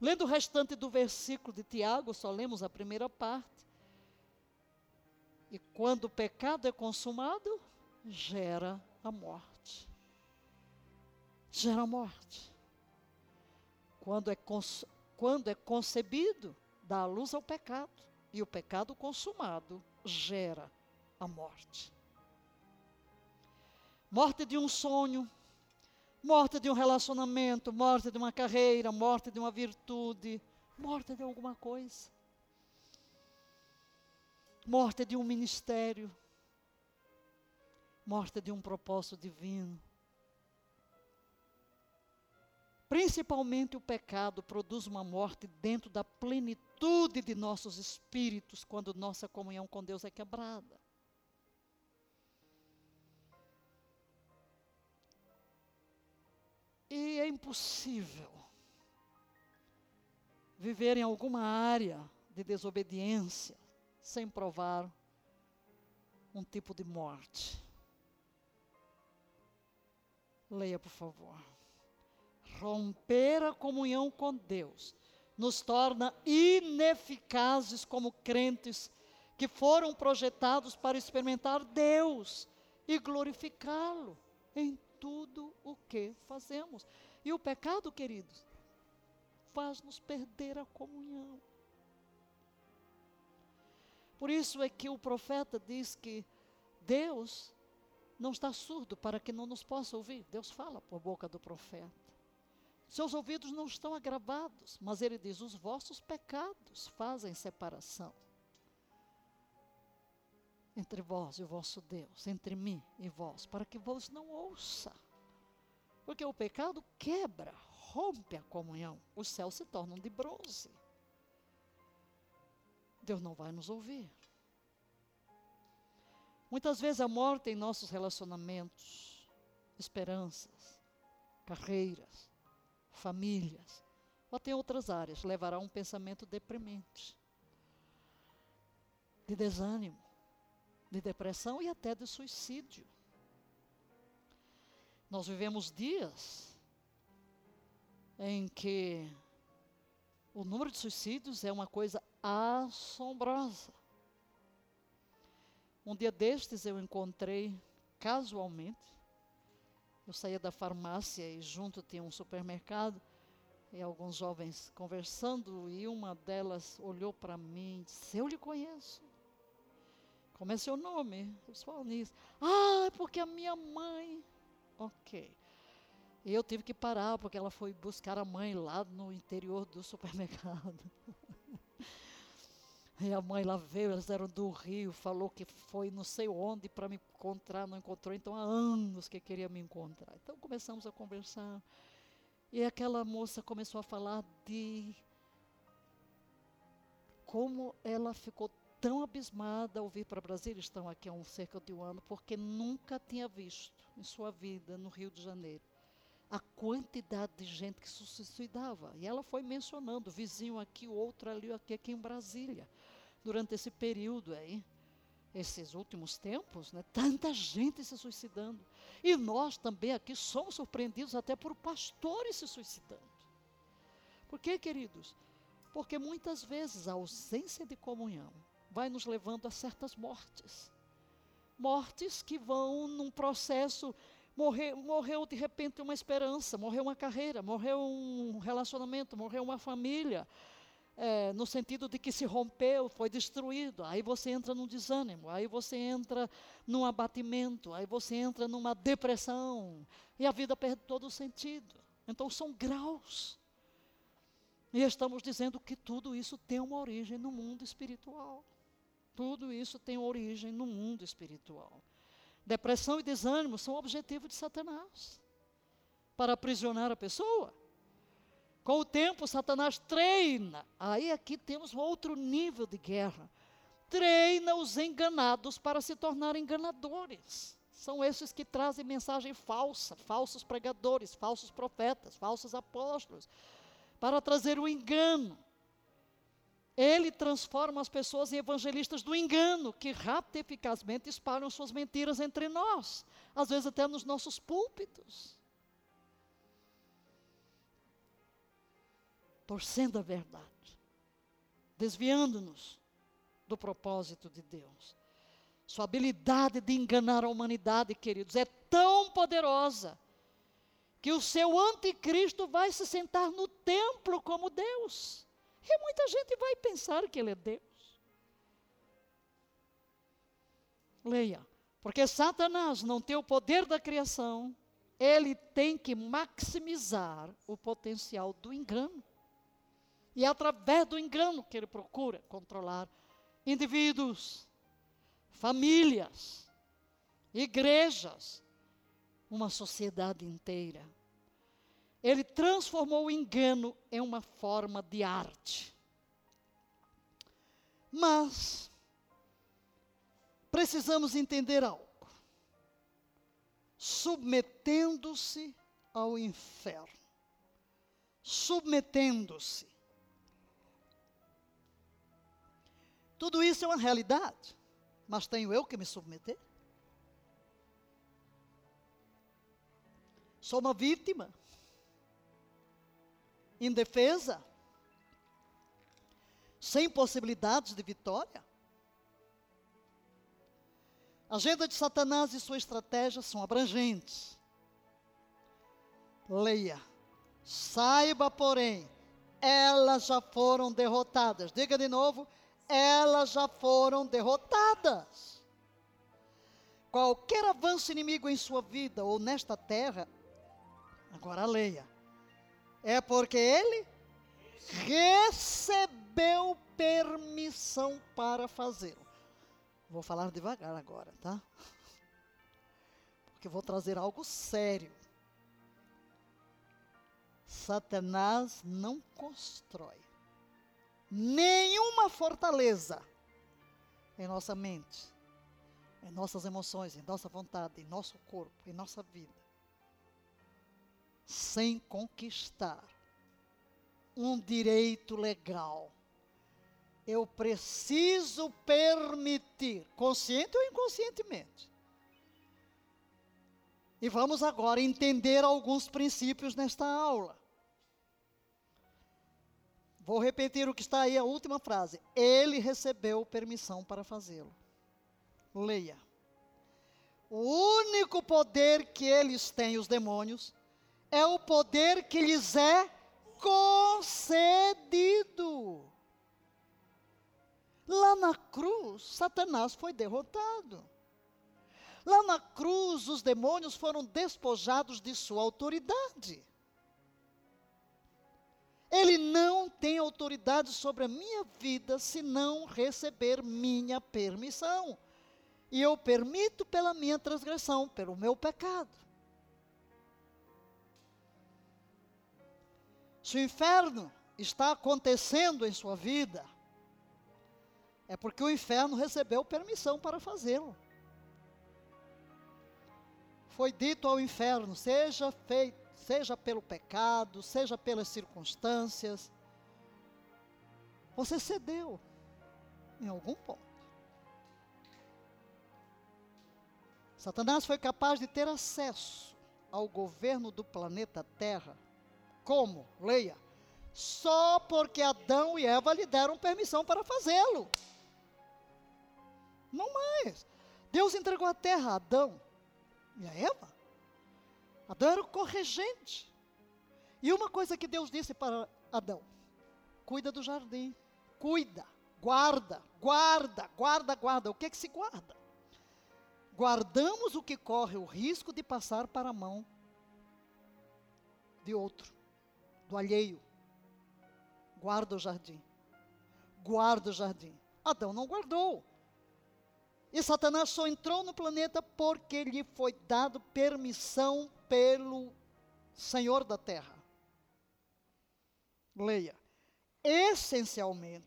Lendo o restante do versículo de Tiago, só lemos a primeira parte. E quando o pecado é consumado, gera a morte gera morte. Quando é, quando é concebido, dá a luz ao pecado. E o pecado consumado gera a morte. Morte de um sonho, morte de um relacionamento, morte de uma carreira, morte de uma virtude, morte de alguma coisa. Morte de um ministério, morte de um propósito divino. Principalmente o pecado produz uma morte dentro da plenitude de nossos espíritos, quando nossa comunhão com Deus é quebrada. E é impossível viver em alguma área de desobediência sem provar um tipo de morte. Leia, por favor romper a comunhão com Deus nos torna ineficazes como crentes que foram projetados para experimentar Deus e glorificá-lo em tudo o que fazemos. E o pecado, queridos, faz-nos perder a comunhão. Por isso é que o profeta diz que Deus não está surdo para que não nos possa ouvir. Deus fala por boca do profeta. Seus ouvidos não estão agravados, mas ele diz: os vossos pecados fazem separação entre vós e o vosso Deus, entre mim e vós, para que vos não ouça. Porque o pecado quebra, rompe a comunhão. Os céus se tornam de bronze. Deus não vai nos ouvir. Muitas vezes a morte em nossos relacionamentos, esperanças, carreiras, famílias, ou até outras áreas, levará a um pensamento deprimente, de desânimo, de depressão e até de suicídio. Nós vivemos dias em que o número de suicídios é uma coisa assombrosa. Um dia destes eu encontrei casualmente eu saía da farmácia e junto tinha um supermercado e alguns jovens conversando e uma delas olhou para mim e disse: Eu lhe conheço. Como é seu nome? Pessoal nisso. Ah, é porque a minha mãe. Ok. E eu tive que parar, porque ela foi buscar a mãe lá no interior do supermercado. e a mãe lá veio, elas eram do Rio, falou que foi não sei onde para me encontrar, não encontrou, então há anos que queria me encontrar. Então começamos a conversar. E aquela moça começou a falar de como ela ficou tão abismada ao vir para Brasília, estão aqui há um, cerca de um ano, porque nunca tinha visto em sua vida no Rio de Janeiro a quantidade de gente que se suicidava. E ela foi mencionando, vizinho aqui, outro ali, aqui, aqui em Brasília, durante esse período aí, esses últimos tempos, né, tanta gente se suicidando. E nós também aqui somos surpreendidos até por pastores se suicidando. Por quê, queridos? Porque muitas vezes a ausência de comunhão vai nos levando a certas mortes. Mortes que vão num processo. Morreu, morreu de repente uma esperança, morreu uma carreira, morreu um relacionamento, morreu uma família. É, no sentido de que se rompeu, foi destruído. Aí você entra num desânimo, aí você entra num abatimento, aí você entra numa depressão, e a vida perde todo o sentido. Então são graus. E estamos dizendo que tudo isso tem uma origem no mundo espiritual. Tudo isso tem origem no mundo espiritual. Depressão e desânimo são objetivos de Satanás para aprisionar a pessoa. Com o tempo, Satanás treina. Aí aqui temos outro nível de guerra. Treina os enganados para se tornar enganadores. São esses que trazem mensagem falsa, falsos pregadores, falsos profetas, falsos apóstolos, para trazer o engano. Ele transforma as pessoas em evangelistas do engano, que rápido e eficazmente espalham suas mentiras entre nós, às vezes até nos nossos púlpitos. Torcendo a verdade, desviando-nos do propósito de Deus. Sua habilidade de enganar a humanidade, queridos, é tão poderosa que o seu anticristo vai se sentar no templo como Deus. E muita gente vai pensar que ele é Deus. Leia. Porque Satanás não tem o poder da criação, ele tem que maximizar o potencial do engano. E é através do engano que ele procura controlar indivíduos, famílias, igrejas, uma sociedade inteira. Ele transformou o engano em uma forma de arte. Mas precisamos entender algo. Submetendo-se ao inferno. Submetendo-se. Tudo isso é uma realidade, mas tenho eu que me submeter? Sou uma vítima, indefesa, sem possibilidades de vitória. A agenda de Satanás e sua estratégia são abrangentes. Leia. Saiba, porém, elas já foram derrotadas. Diga de novo, elas já foram derrotadas. Qualquer avanço inimigo em sua vida ou nesta terra Agora leia. É porque ele recebeu permissão para fazê-lo. Vou falar devagar agora, tá? Porque vou trazer algo sério. Satanás não constrói nenhuma fortaleza em nossa mente, em nossas emoções, em nossa vontade, em nosso corpo, em nossa vida sem conquistar um direito legal. Eu preciso permitir, consciente ou inconscientemente. E vamos agora entender alguns princípios nesta aula. Vou repetir o que está aí, a última frase. Ele recebeu permissão para fazê-lo. Leia. O único poder que eles têm, os demônios, é o poder que lhes é concedido. Lá na cruz, Satanás foi derrotado. Lá na cruz, os demônios foram despojados de sua autoridade. Ele não tem autoridade sobre a minha vida se não receber minha permissão. E eu permito pela minha transgressão, pelo meu pecado. Se o inferno está acontecendo em sua vida, é porque o inferno recebeu permissão para fazê-lo. Foi dito ao inferno: seja feito, seja pelo pecado, seja pelas circunstâncias. Você cedeu em algum ponto. Satanás foi capaz de ter acesso ao governo do planeta Terra. Como? Leia. Só porque Adão e Eva lhe deram permissão para fazê-lo. Não mais. Deus entregou a terra a Adão e a Eva. Adão era o corregente. E uma coisa que Deus disse para Adão: cuida do jardim, cuida, guarda, guarda, guarda, guarda. O que é que se guarda? Guardamos o que corre o risco de passar para a mão de outro, do alheio. Guarda o jardim. Guarda o jardim. Adão não guardou. E Satanás só entrou no planeta porque lhe foi dado permissão pelo Senhor da Terra. Leia. Essencialmente,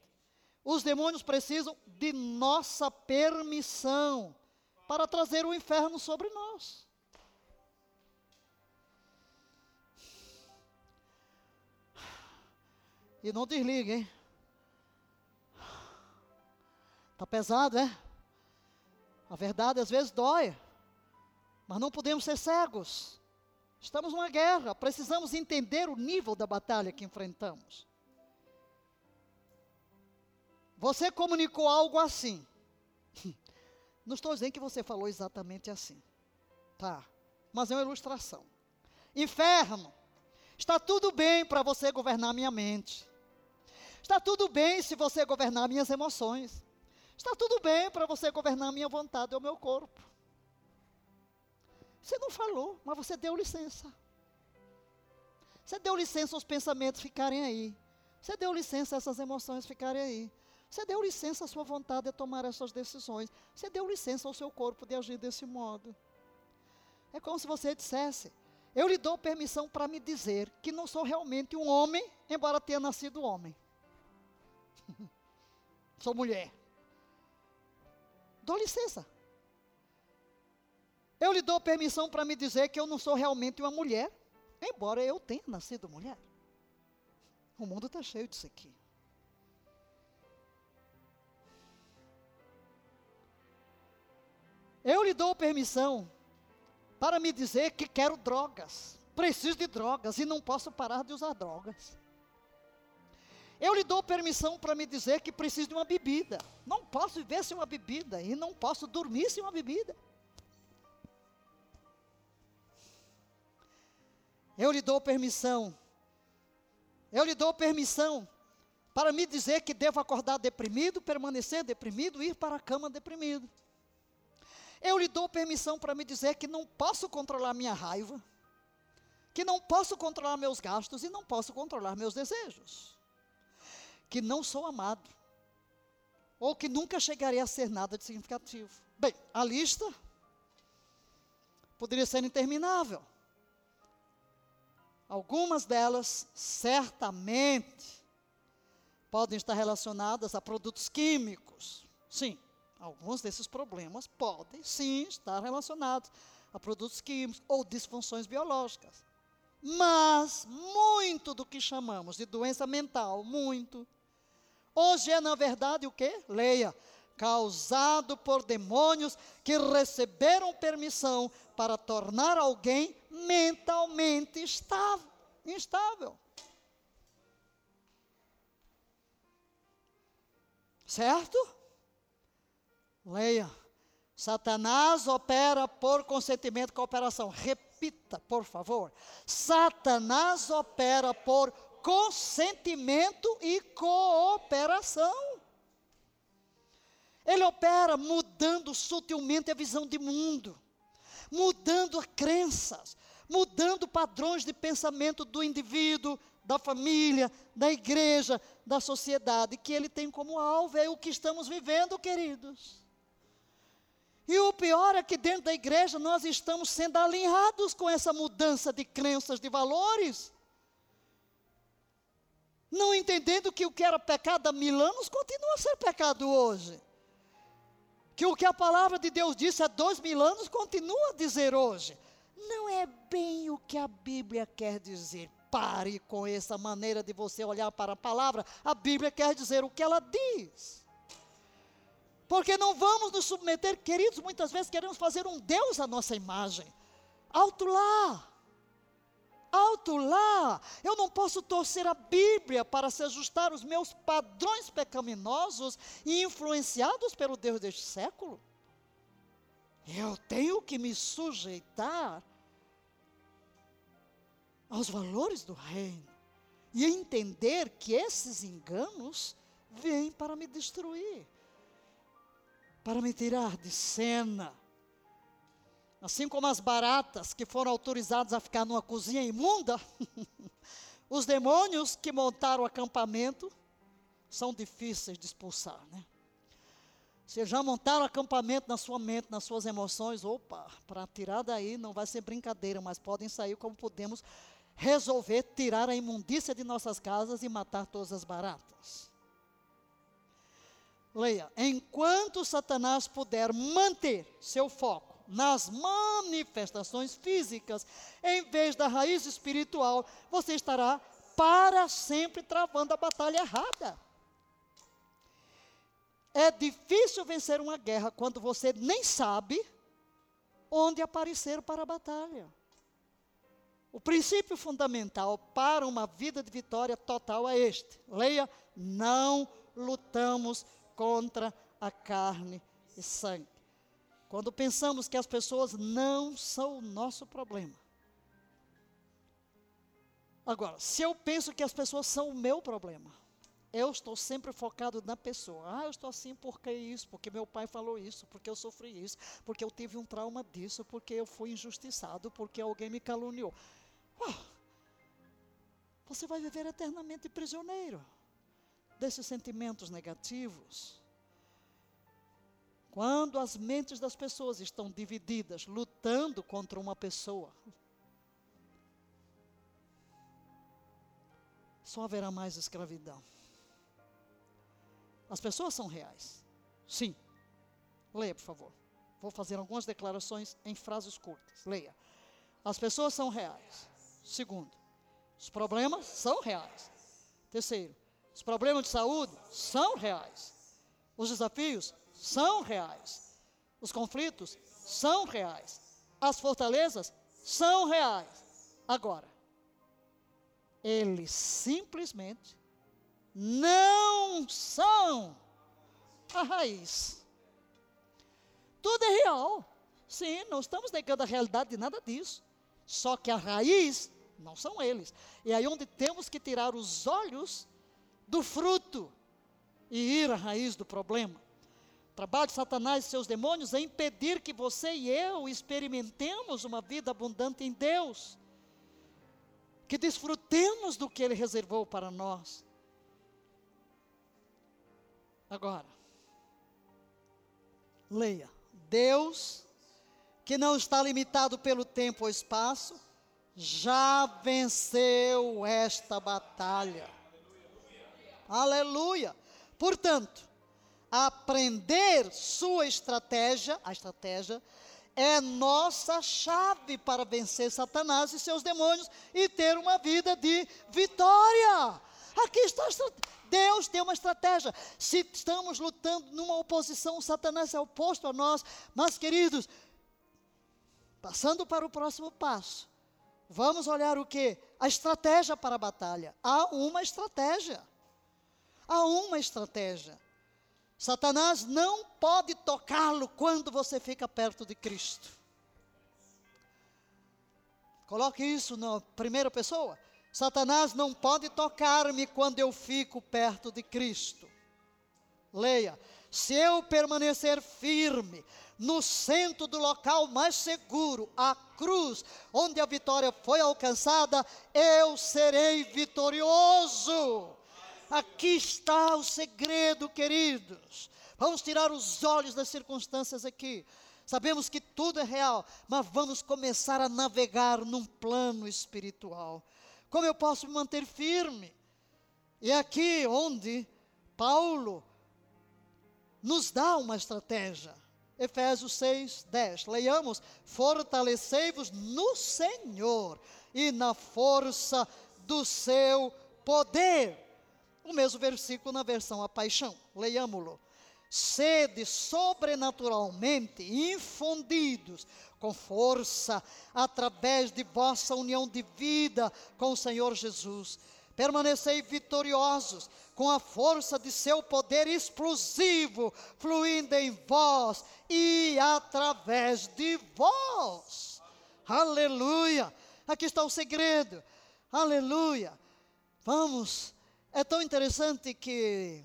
os demônios precisam de nossa permissão para trazer o inferno sobre nós. E não desligue, hein? Tá pesado, é? A verdade às vezes dói, mas não podemos ser cegos. Estamos numa guerra, precisamos entender o nível da batalha que enfrentamos. Você comunicou algo assim. Não estou dizendo que você falou exatamente assim. Tá, mas é uma ilustração. Inferno, está tudo bem para você governar minha mente. Está tudo bem se você governar minhas emoções. Está tudo bem para você governar a minha vontade ou meu corpo. Você não falou, mas você deu licença. Você deu licença aos pensamentos ficarem aí. Você deu licença a essas emoções ficarem aí. Você deu licença à sua vontade de tomar essas decisões. Você deu licença ao seu corpo de agir desse modo. É como se você dissesse: Eu lhe dou permissão para me dizer que não sou realmente um homem, embora tenha nascido homem. sou mulher. Dou licença. Eu lhe dou permissão para me dizer que eu não sou realmente uma mulher, embora eu tenha nascido mulher. O mundo está cheio disso aqui. Eu lhe dou permissão para me dizer que quero drogas, preciso de drogas e não posso parar de usar drogas. Eu lhe dou permissão para me dizer que preciso de uma bebida. Não posso viver sem uma bebida e não posso dormir sem uma bebida. Eu lhe dou permissão. Eu lhe dou permissão para me dizer que devo acordar deprimido, permanecer deprimido, ir para a cama deprimido. Eu lhe dou permissão para me dizer que não posso controlar minha raiva, que não posso controlar meus gastos e não posso controlar meus desejos que não sou amado, ou que nunca chegarei a ser nada de significativo. Bem, a lista poderia ser interminável. Algumas delas, certamente, podem estar relacionadas a produtos químicos. Sim, alguns desses problemas podem, sim, estar relacionados a produtos químicos ou disfunções biológicas. Mas muito do que chamamos de doença mental, muito, Hoje é, na verdade, o que? Leia. Causado por demônios que receberam permissão para tornar alguém mentalmente instável. Certo? Leia. Satanás opera por consentimento e cooperação. Repita, por favor. Satanás opera por consentimento e cooperação. Ele opera mudando sutilmente a visão de mundo, mudando crenças, mudando padrões de pensamento do indivíduo, da família, da igreja, da sociedade, que ele tem como alvo, é o que estamos vivendo, queridos. E o pior é que dentro da igreja nós estamos sendo alinhados com essa mudança de crenças, de valores. Não entendendo que o que era pecado há mil anos continua a ser pecado hoje. Que o que a palavra de Deus disse há dois mil anos continua a dizer hoje. Não é bem o que a Bíblia quer dizer. Pare com essa maneira de você olhar para a palavra. A Bíblia quer dizer o que ela diz. Porque não vamos nos submeter, queridos, muitas vezes queremos fazer um Deus à nossa imagem. Alto lá. Alto lá. Eu não posso torcer a Bíblia para se ajustar aos meus padrões pecaminosos e influenciados pelo Deus deste século. Eu tenho que me sujeitar aos valores do reino e entender que esses enganos vêm para me destruir para me tirar de cena. Assim como as baratas que foram autorizadas a ficar numa cozinha imunda, os demônios que montaram o acampamento são difíceis de expulsar, né? Você já montaram acampamento na sua mente, nas suas emoções, opa, para tirar daí não vai ser brincadeira, mas podem sair como podemos resolver tirar a imundícia de nossas casas e matar todas as baratas. Leia. Enquanto Satanás puder manter seu foco nas manifestações físicas, em vez da raiz espiritual, você estará para sempre travando a batalha errada. É difícil vencer uma guerra quando você nem sabe onde aparecer para a batalha. O princípio fundamental para uma vida de vitória total é este. Leia: não lutamos contra a carne e sangue. Quando pensamos que as pessoas não são o nosso problema. Agora, se eu penso que as pessoas são o meu problema, eu estou sempre focado na pessoa. Ah, eu estou assim porque isso, porque meu pai falou isso, porque eu sofri isso, porque eu tive um trauma disso, porque eu fui injustiçado, porque alguém me caluniou. Oh, você vai viver eternamente prisioneiro desses sentimentos negativos. Quando as mentes das pessoas estão divididas, lutando contra uma pessoa, só haverá mais escravidão. As pessoas são reais. Sim. Leia, por favor. Vou fazer algumas declarações em frases curtas. Leia. As pessoas são reais. Segundo, os problemas são reais. Terceiro, os problemas de saúde são reais. Os desafios são reais. Os conflitos são reais. As fortalezas são reais. Agora, eles simplesmente não são a raiz. Tudo é real. Sim, não estamos negando a realidade de nada disso. Só que a raiz não são eles. E aí onde temos que tirar os olhos do fruto e ir à raiz do problema. O trabalho de Satanás e seus demônios é impedir que você e eu experimentemos uma vida abundante em Deus, que desfrutemos do que Ele reservou para nós. Agora, leia: Deus, que não está limitado pelo tempo ou espaço, já venceu esta batalha. Aleluia. Portanto, aprender sua estratégia, a estratégia, é nossa chave para vencer Satanás e seus demônios e ter uma vida de vitória. Aqui está a estratégia. Deus tem uma estratégia. Se estamos lutando numa oposição, Satanás é oposto a nós. Mas, queridos, passando para o próximo passo, vamos olhar o que? A estratégia para a batalha. Há uma estratégia. Há uma estratégia. Satanás não pode tocá-lo quando você fica perto de Cristo. Coloque isso na primeira pessoa. Satanás não pode tocar-me quando eu fico perto de Cristo. Leia. Se eu permanecer firme no centro do local mais seguro, a cruz, onde a vitória foi alcançada, eu serei vitorioso. Aqui está o segredo, queridos. Vamos tirar os olhos das circunstâncias aqui. Sabemos que tudo é real, mas vamos começar a navegar num plano espiritual. Como eu posso me manter firme? E é aqui onde Paulo nos dá uma estratégia. Efésios 6, 10. Leiamos: Fortalecei-vos no Senhor e na força do seu poder. O mesmo versículo na versão A Paixão. Leiamo-lo sede sobrenaturalmente infundidos com força através de vossa união de vida com o Senhor Jesus. Permanecei vitoriosos com a força de seu poder explosivo fluindo em vós e através de vós. Aleluia! Aqui está o segredo. Aleluia! Vamos. É tão interessante que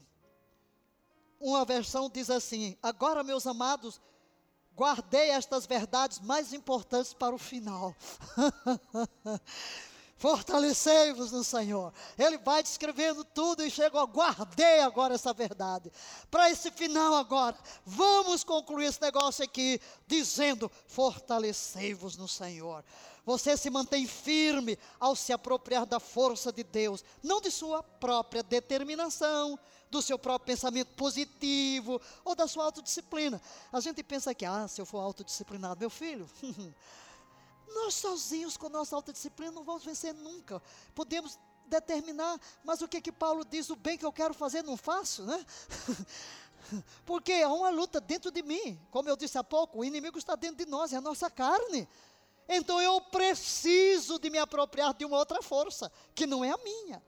uma versão diz assim: Agora, meus amados, guardei estas verdades mais importantes para o final. Fortalecei-vos no Senhor. Ele vai descrevendo tudo e chega, guardei agora essa verdade. Para esse final agora, vamos concluir esse negócio aqui, dizendo: fortalecei-vos no Senhor. Você se mantém firme ao se apropriar da força de Deus, não de sua própria determinação, do seu próprio pensamento positivo ou da sua autodisciplina. A gente pensa que, ah, se eu for autodisciplinado, meu filho, nós sozinhos com nossa autodisciplina não vamos vencer nunca. Podemos determinar, mas o que que Paulo diz? O bem que eu quero fazer não faço, né? Porque há uma luta dentro de mim. Como eu disse há pouco, o inimigo está dentro de nós, é a nossa carne. Então eu preciso de me apropriar de uma outra força, que não é a minha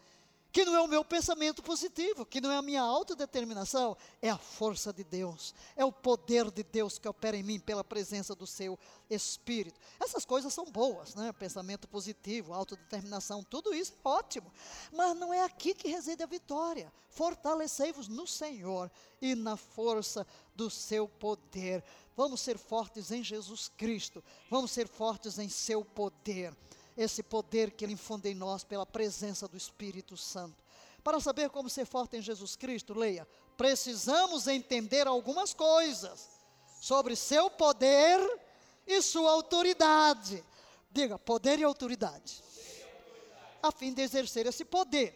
que não é o meu pensamento positivo, que não é a minha autodeterminação, é a força de Deus, é o poder de Deus que opera em mim pela presença do seu Espírito. Essas coisas são boas, né? Pensamento positivo, autodeterminação, tudo isso é ótimo, mas não é aqui que reside a vitória. Fortalecei-vos no Senhor e na força do seu poder. Vamos ser fortes em Jesus Cristo, vamos ser fortes em seu poder esse poder que Ele infunde em nós pela presença do Espírito Santo. Para saber como ser forte em Jesus Cristo, leia: precisamos entender algumas coisas sobre seu poder e sua autoridade. Diga, poder e autoridade. A fim de exercer esse poder.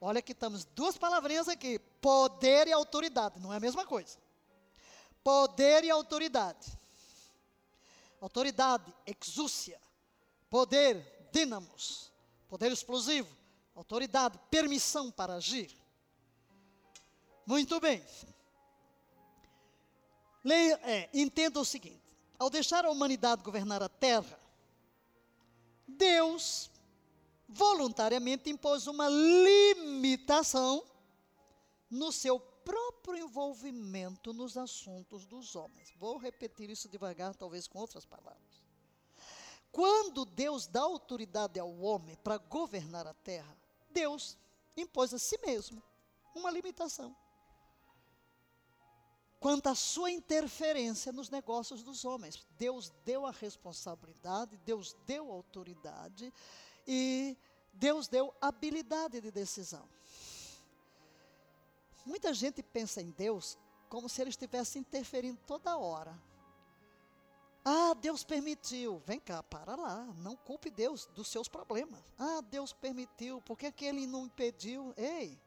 Olha que estamos duas palavrinhas aqui: poder e autoridade, não é a mesma coisa. Poder e autoridade. Autoridade, exúcia. Poder, dínamos, poder explosivo, autoridade, permissão para agir. Muito bem. Leia, é, entenda o seguinte: ao deixar a humanidade governar a terra, Deus voluntariamente impôs uma limitação no seu próprio envolvimento nos assuntos dos homens. Vou repetir isso devagar, talvez com outras palavras. Quando Deus dá autoridade ao homem para governar a terra, Deus impôs a si mesmo uma limitação. Quanto à sua interferência nos negócios dos homens, Deus deu a responsabilidade, Deus deu autoridade e Deus deu habilidade de decisão. Muita gente pensa em Deus como se ele estivesse interferindo toda hora. Ah, Deus permitiu. Vem cá, para lá. Não culpe Deus dos seus problemas. Ah, Deus permitiu. Por que, que Ele não impediu? Ei,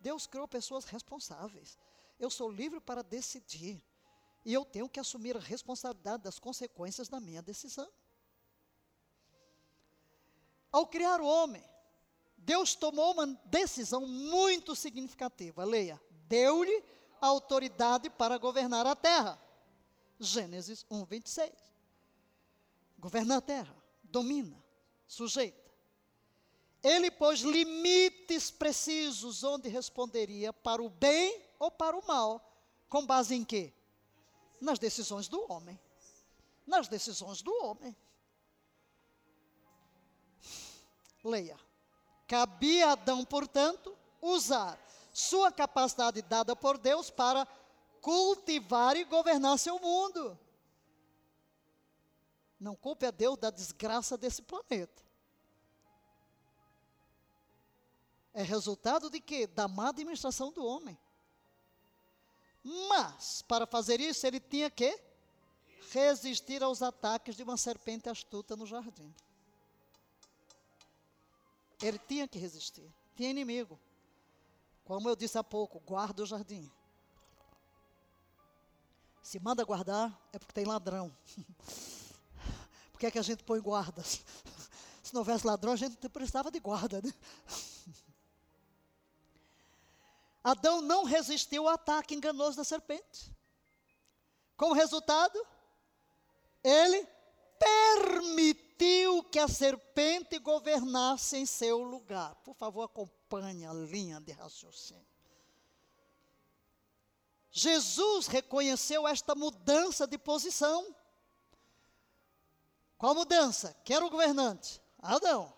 Deus criou pessoas responsáveis. Eu sou livre para decidir. E eu tenho que assumir a responsabilidade das consequências da minha decisão. Ao criar o homem, Deus tomou uma decisão muito significativa. Leia: deu-lhe autoridade para governar a terra. Gênesis 1, 26. Governa a terra, domina, sujeita. Ele pôs limites precisos onde responderia para o bem ou para o mal. Com base em quê? Nas decisões do homem. Nas decisões do homem. Leia. Cabia a Adão, portanto, usar sua capacidade dada por Deus para cultivar e governar seu mundo. Não culpe a Deus da desgraça desse planeta. É resultado de quê? Da má administração do homem. Mas, para fazer isso, ele tinha que resistir aos ataques de uma serpente astuta no jardim. Ele tinha que resistir. Tinha inimigo. Como eu disse há pouco, guarda o jardim. Se manda guardar, é porque tem ladrão. Por que, é que a gente põe guardas? Se não houvesse ladrão, a gente precisava de guarda, né? Adão não resistiu ao ataque enganoso da serpente. Como resultado, ele permitiu que a serpente governasse em seu lugar. Por favor, acompanhe a linha de raciocínio. Jesus reconheceu esta mudança de posição. Qual mudança? Quem era o governante? Adão.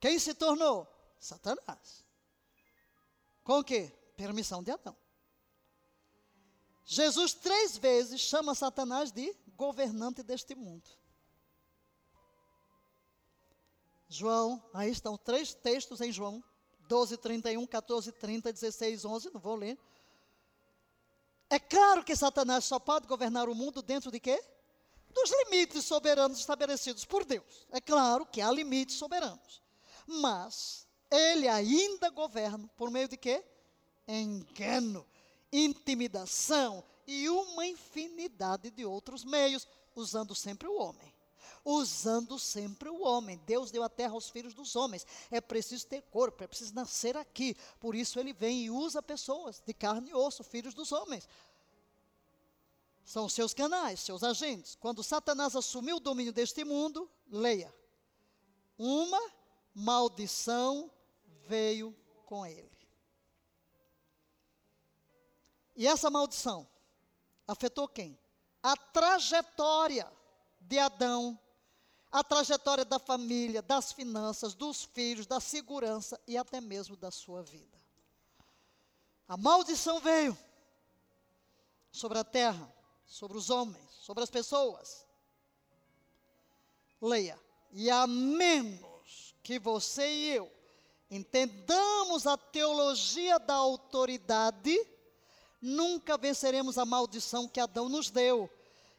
Quem se tornou? Satanás. Com o quê? Permissão de Adão. Jesus três vezes chama Satanás de governante deste mundo. João, aí estão três textos em João: 12, 31, 14, 30, 16, 11, não vou ler. É claro que Satanás só pode governar o mundo dentro de quê? Dos limites soberanos estabelecidos por Deus. É claro que há limites soberanos. Mas ele ainda governa por meio de quê? Engano, intimidação e uma infinidade de outros meios, usando sempre o homem. Usando sempre o homem. Deus deu a terra aos filhos dos homens. É preciso ter corpo, é preciso nascer aqui. Por isso ele vem e usa pessoas de carne e osso, filhos dos homens. São seus canais, seus agentes. Quando Satanás assumiu o domínio deste mundo, leia. Uma maldição veio com ele. E essa maldição afetou quem? A trajetória de Adão, a trajetória da família, das finanças, dos filhos, da segurança e até mesmo da sua vida. A maldição veio sobre a terra, sobre os homens, sobre as pessoas. Leia. E a menos que você e eu entendamos a teologia da autoridade, nunca venceremos a maldição que Adão nos deu.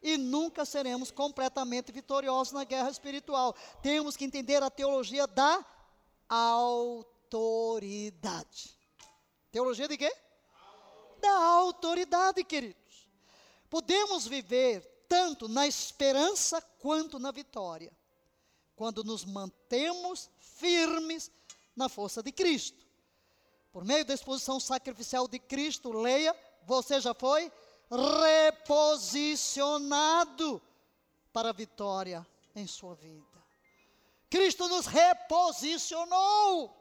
E nunca seremos completamente vitoriosos na guerra espiritual. Temos que entender a teologia da autoridade. Teologia de quê? Da autoridade, queridos. Podemos viver tanto na esperança quanto na vitória, quando nos mantemos firmes na força de Cristo. Por meio da exposição sacrificial de Cristo, leia você já foi reposicionado para a vitória em sua vida. Cristo nos reposicionou.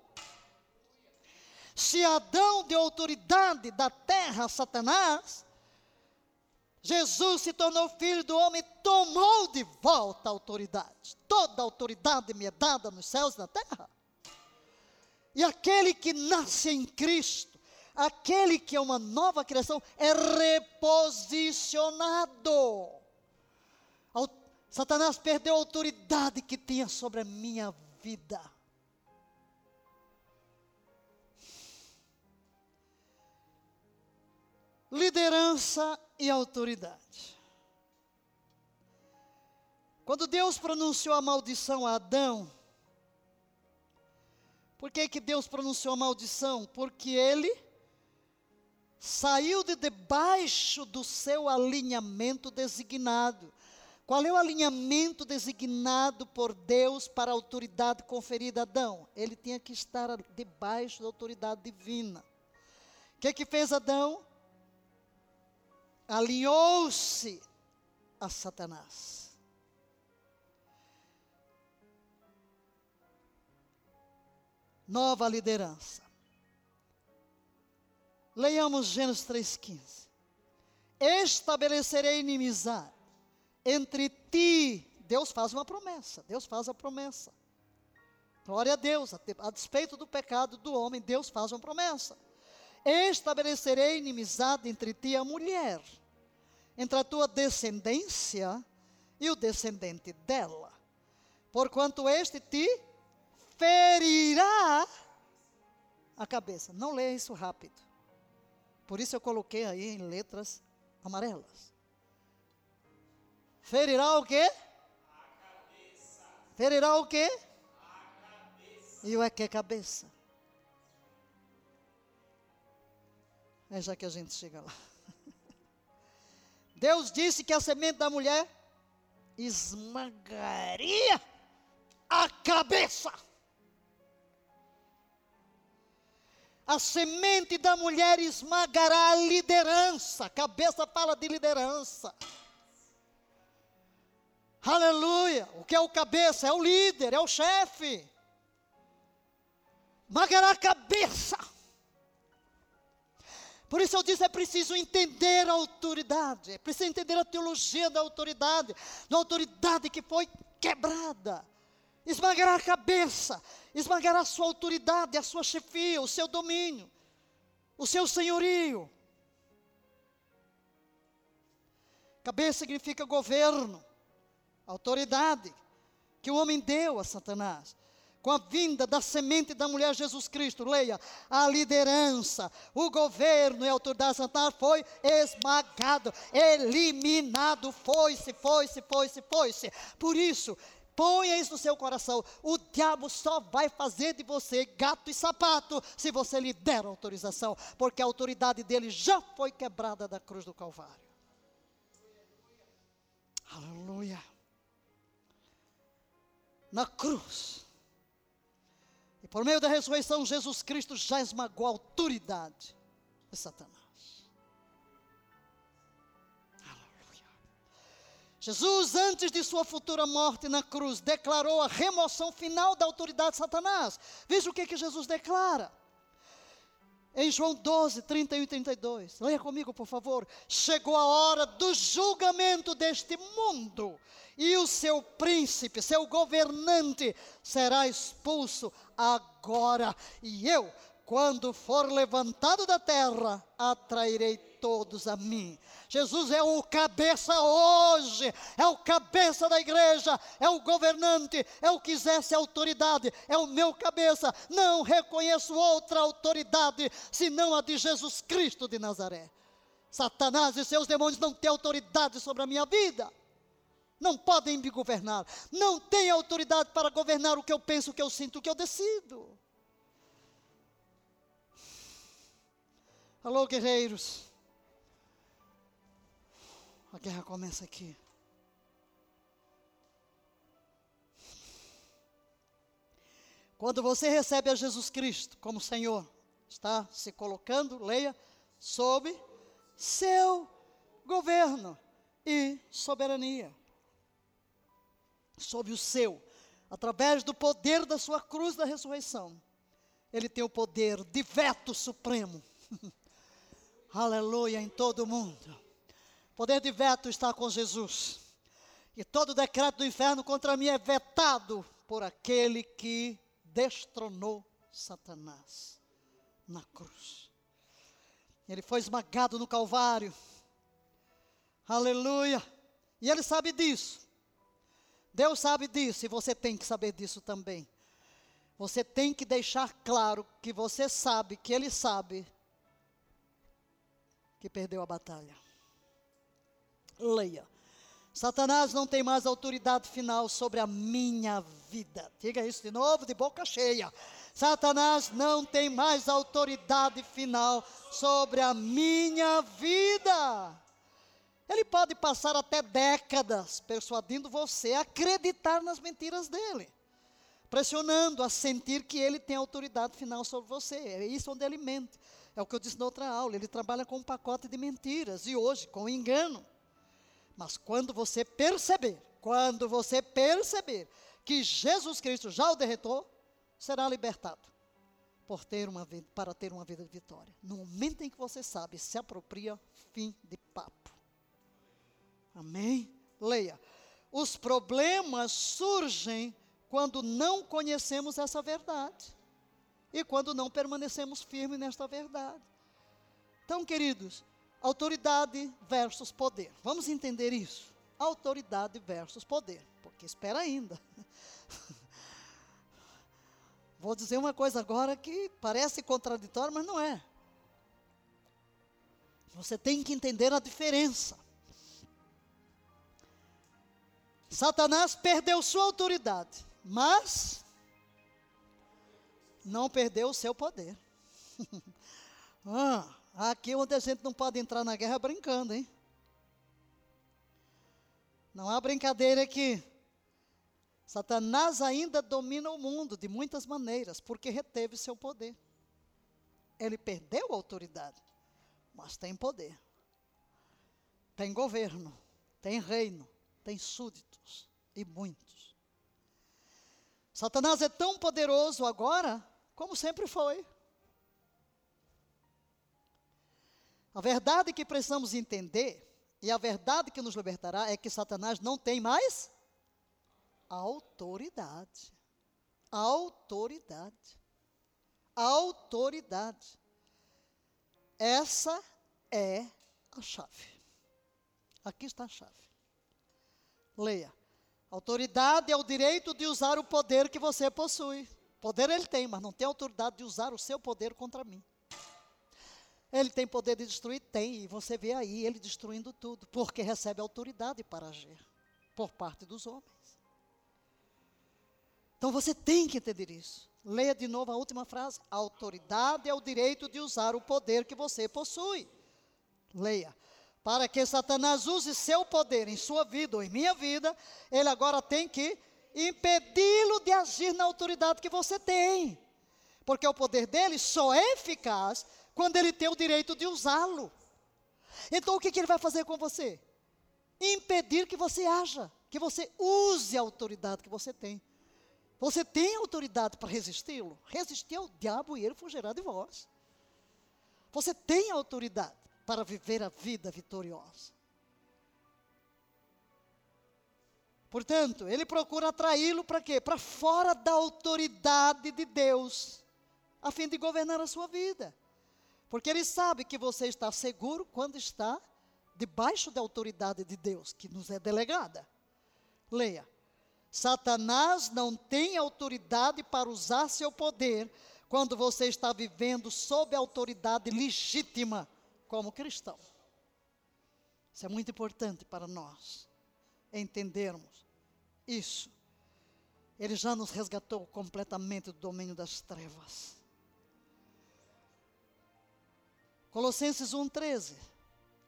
Se Adão deu autoridade da terra a Satanás, Jesus se tornou filho do homem tomou de volta a autoridade. Toda a autoridade me é dada nos céus e na terra. E aquele que nasce em Cristo, aquele que é uma nova criação é reposicionado. Satanás perdeu a autoridade que tinha sobre a minha vida. Liderança e autoridade. Quando Deus pronunciou a maldição a Adão, por que, que Deus pronunciou a maldição? Porque ele saiu de debaixo do seu alinhamento designado. Qual é o alinhamento designado por Deus para a autoridade conferida a Adão? Ele tinha que estar debaixo da autoridade divina. O que, que fez Adão? Alinhou-se a Satanás. Nova liderança. Leiamos Gênesis 3,15. Estabelecerei inimizade entre ti. Deus faz uma promessa. Deus faz a promessa. Glória a Deus. A, despeito do pecado do homem, Deus faz uma promessa. estabelecerei inimizade entre ti e a mulher, entre a tua descendência e o descendente dela, porquanto este te ferirá a cabeça. Não leia isso rápido. Por isso eu coloquei aí em letras amarelas. Ferirá o quê? Ferirá o quê? E o é que é cabeça? É já que a gente chega lá. Deus disse que a semente da mulher esmagaria a cabeça. A semente da mulher esmagará a liderança. Cabeça fala de liderança. Aleluia. O que é o cabeça? É o líder, é o chefe. Esmagará a cabeça. Por isso eu disse, é preciso entender a autoridade, é preciso entender a teologia da autoridade, da autoridade que foi quebrada. Esmagará a cabeça, esmagará a sua autoridade, a sua chefia, o seu domínio, o seu senhorio. Cabeça significa governo, autoridade que o homem deu a Satanás com a vinda da semente da mulher Jesus Cristo, leia, a liderança, o governo e a autoridade Satanás foi esmagado, eliminado, foi-se, foi-se, foi-se, foi-se. Por isso, ponha isso no seu coração, o diabo só vai fazer de você gato e sapato se você lhe der autorização, porque a autoridade dele já foi quebrada da cruz do Calvário. Aleluia. Na cruz e por meio da ressurreição, Jesus Cristo já esmagou a autoridade de Satanás. Jesus, antes de sua futura morte na cruz, declarou a remoção final da autoridade de Satanás. Veja o que, que Jesus declara. Em João 12, 31 e 32. Leia comigo, por favor. Chegou a hora do julgamento deste mundo e o seu príncipe, seu governante, será expulso agora. E eu, quando for levantado da terra, atrairei todos a mim. Jesus é o cabeça hoje, é o cabeça da igreja, é o governante, é o que exerce autoridade, é o meu cabeça. Não reconheço outra autoridade senão a de Jesus Cristo de Nazaré. Satanás e seus demônios não têm autoridade sobre a minha vida não podem me governar, não têm autoridade para governar o que eu penso, o que eu sinto, o que eu decido. Alô, guerreiros. A guerra começa aqui. Quando você recebe a Jesus Cristo como Senhor, está se colocando, leia, sob seu governo e soberania sobre o seu, através do poder da sua cruz da ressurreição. Ele tem o poder de veto supremo. Aleluia em todo o mundo. Poder de veto está com Jesus. E todo decreto do inferno contra mim é vetado por aquele que destronou Satanás na cruz. Ele foi esmagado no Calvário. Aleluia. E ele sabe disso. Deus sabe disso e você tem que saber disso também. Você tem que deixar claro que você sabe, que Ele sabe, que perdeu a batalha. Leia. Satanás não tem mais autoridade final sobre a minha vida. Diga isso de novo, de boca cheia. Satanás não tem mais autoridade final sobre a minha vida. Ele pode passar até décadas persuadindo você a acreditar nas mentiras dele, pressionando a sentir que ele tem autoridade final sobre você. É isso onde ele mente. É o que eu disse na outra aula. Ele trabalha com um pacote de mentiras e hoje com engano. Mas quando você perceber, quando você perceber que Jesus Cristo já o derretou, será libertado por ter uma vida, para ter uma vida de vitória. No momento em que você sabe, se apropria, fim de papo. Amém? Leia. Os problemas surgem quando não conhecemos essa verdade e quando não permanecemos firmes nesta verdade. Então, queridos, autoridade versus poder. Vamos entender isso. Autoridade versus poder. Porque espera ainda. Vou dizer uma coisa agora que parece contraditória, mas não é. Você tem que entender a diferença. Satanás perdeu sua autoridade, mas não perdeu o seu poder. ah, aqui onde a gente não pode entrar na guerra brincando, hein? Não há brincadeira aqui. Satanás ainda domina o mundo de muitas maneiras, porque reteve seu poder. Ele perdeu a autoridade, mas tem poder. Tem governo, tem reino, tem súditos e muitos. Satanás é tão poderoso agora como sempre foi. A verdade que precisamos entender, e a verdade que nos libertará, é que Satanás não tem mais autoridade. Autoridade. Autoridade. Essa é a chave. Aqui está a chave. Leia. Autoridade é o direito de usar o poder que você possui. Poder ele tem, mas não tem autoridade de usar o seu poder contra mim. Ele tem poder de destruir? Tem, e você vê aí ele destruindo tudo, porque recebe autoridade para agir por parte dos homens. Então você tem que entender isso. Leia de novo a última frase. Autoridade é o direito de usar o poder que você possui. Leia. Para que Satanás use seu poder em sua vida ou em minha vida, ele agora tem que impedi-lo de agir na autoridade que você tem. Porque o poder dele só é eficaz quando ele tem o direito de usá-lo. Então o que, que ele vai fazer com você? Impedir que você haja, que você use a autoridade que você tem. Você tem autoridade para resisti-lo? Resistir ao diabo e ele fugirá de vós. Você tem autoridade para viver a vida vitoriosa. Portanto, ele procura atraí-lo para quê? Para fora da autoridade de Deus, a fim de governar a sua vida. Porque ele sabe que você está seguro quando está debaixo da autoridade de Deus, que nos é delegada. Leia. Satanás não tem autoridade para usar seu poder quando você está vivendo sob a autoridade legítima como cristão. Isso é muito importante para nós entendermos isso. Ele já nos resgatou completamente do domínio das trevas. Colossenses 1,13.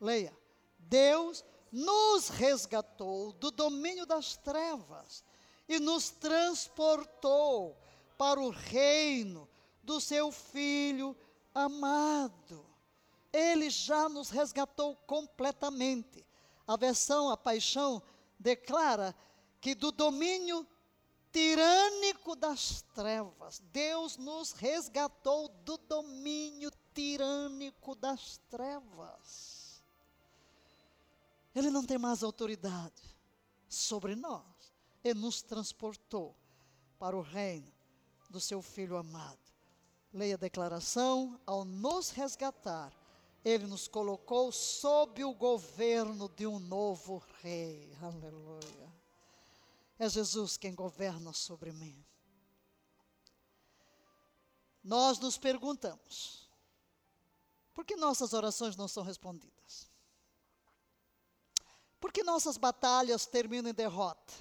Leia. Deus nos resgatou do domínio das trevas e nos transportou para o reino do seu Filho amado. Ele já nos resgatou completamente. A versão A Paixão declara que do domínio tirânico das trevas, Deus nos resgatou do domínio tirânico das trevas. Ele não tem mais autoridade sobre nós e nos transportou para o reino do seu Filho amado. Leia a declaração: ao nos resgatar, ele nos colocou sob o governo de um novo rei. Aleluia. É Jesus quem governa sobre mim. Nós nos perguntamos: por que nossas orações não são respondidas? Por que nossas batalhas terminam em derrota?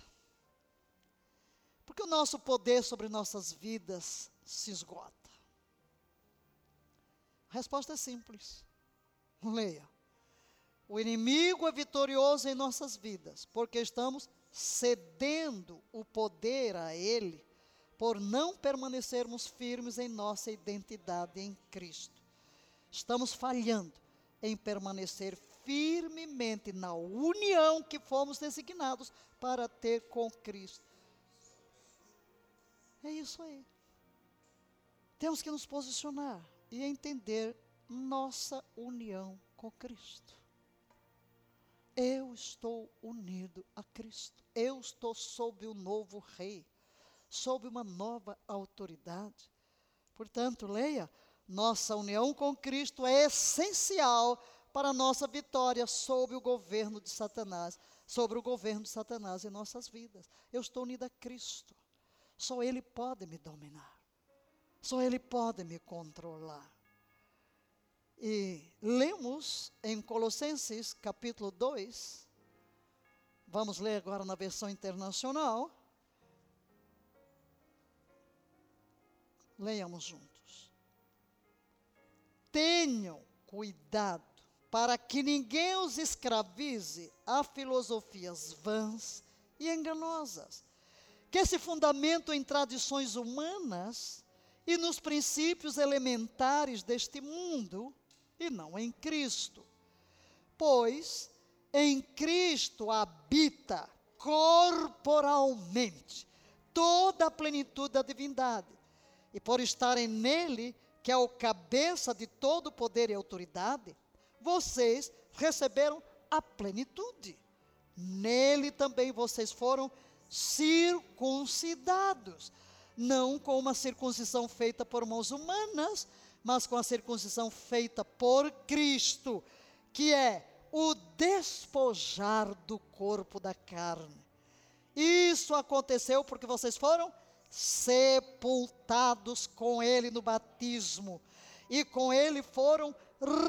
Porque o nosso poder sobre nossas vidas se esgota. A resposta é simples. Leia. O inimigo é vitorioso em nossas vidas, porque estamos cedendo o poder a ele por não permanecermos firmes em nossa identidade em Cristo. Estamos falhando em permanecer firmemente na união que fomos designados para ter com Cristo. É isso aí. Temos que nos posicionar e entender nossa união com Cristo. Eu estou unido a Cristo. Eu estou sob o novo rei, sob uma nova autoridade. Portanto, leia, Nossa união com Cristo é essencial para a nossa vitória sobre o governo de Satanás, sobre o governo de Satanás em nossas vidas. Eu estou unida a Cristo. Só Ele pode me dominar. Só Ele pode me controlar. E lemos em Colossenses capítulo 2, vamos ler agora na versão internacional. Leiamos juntos. Tenham cuidado para que ninguém os escravize a filosofias vãs e enganosas, que se fundamentam em tradições humanas e nos princípios elementares deste mundo e não em Cristo. Pois em Cristo habita corporalmente toda a plenitude da divindade. E por estarem nele, que é o cabeça de todo poder e autoridade, vocês receberam a plenitude. Nele também vocês foram circuncidados, não com uma circuncisão feita por mãos humanas, mas com a circuncisão feita por Cristo, que é o despojar do corpo da carne. Isso aconteceu porque vocês foram sepultados com Ele no batismo, e com Ele foram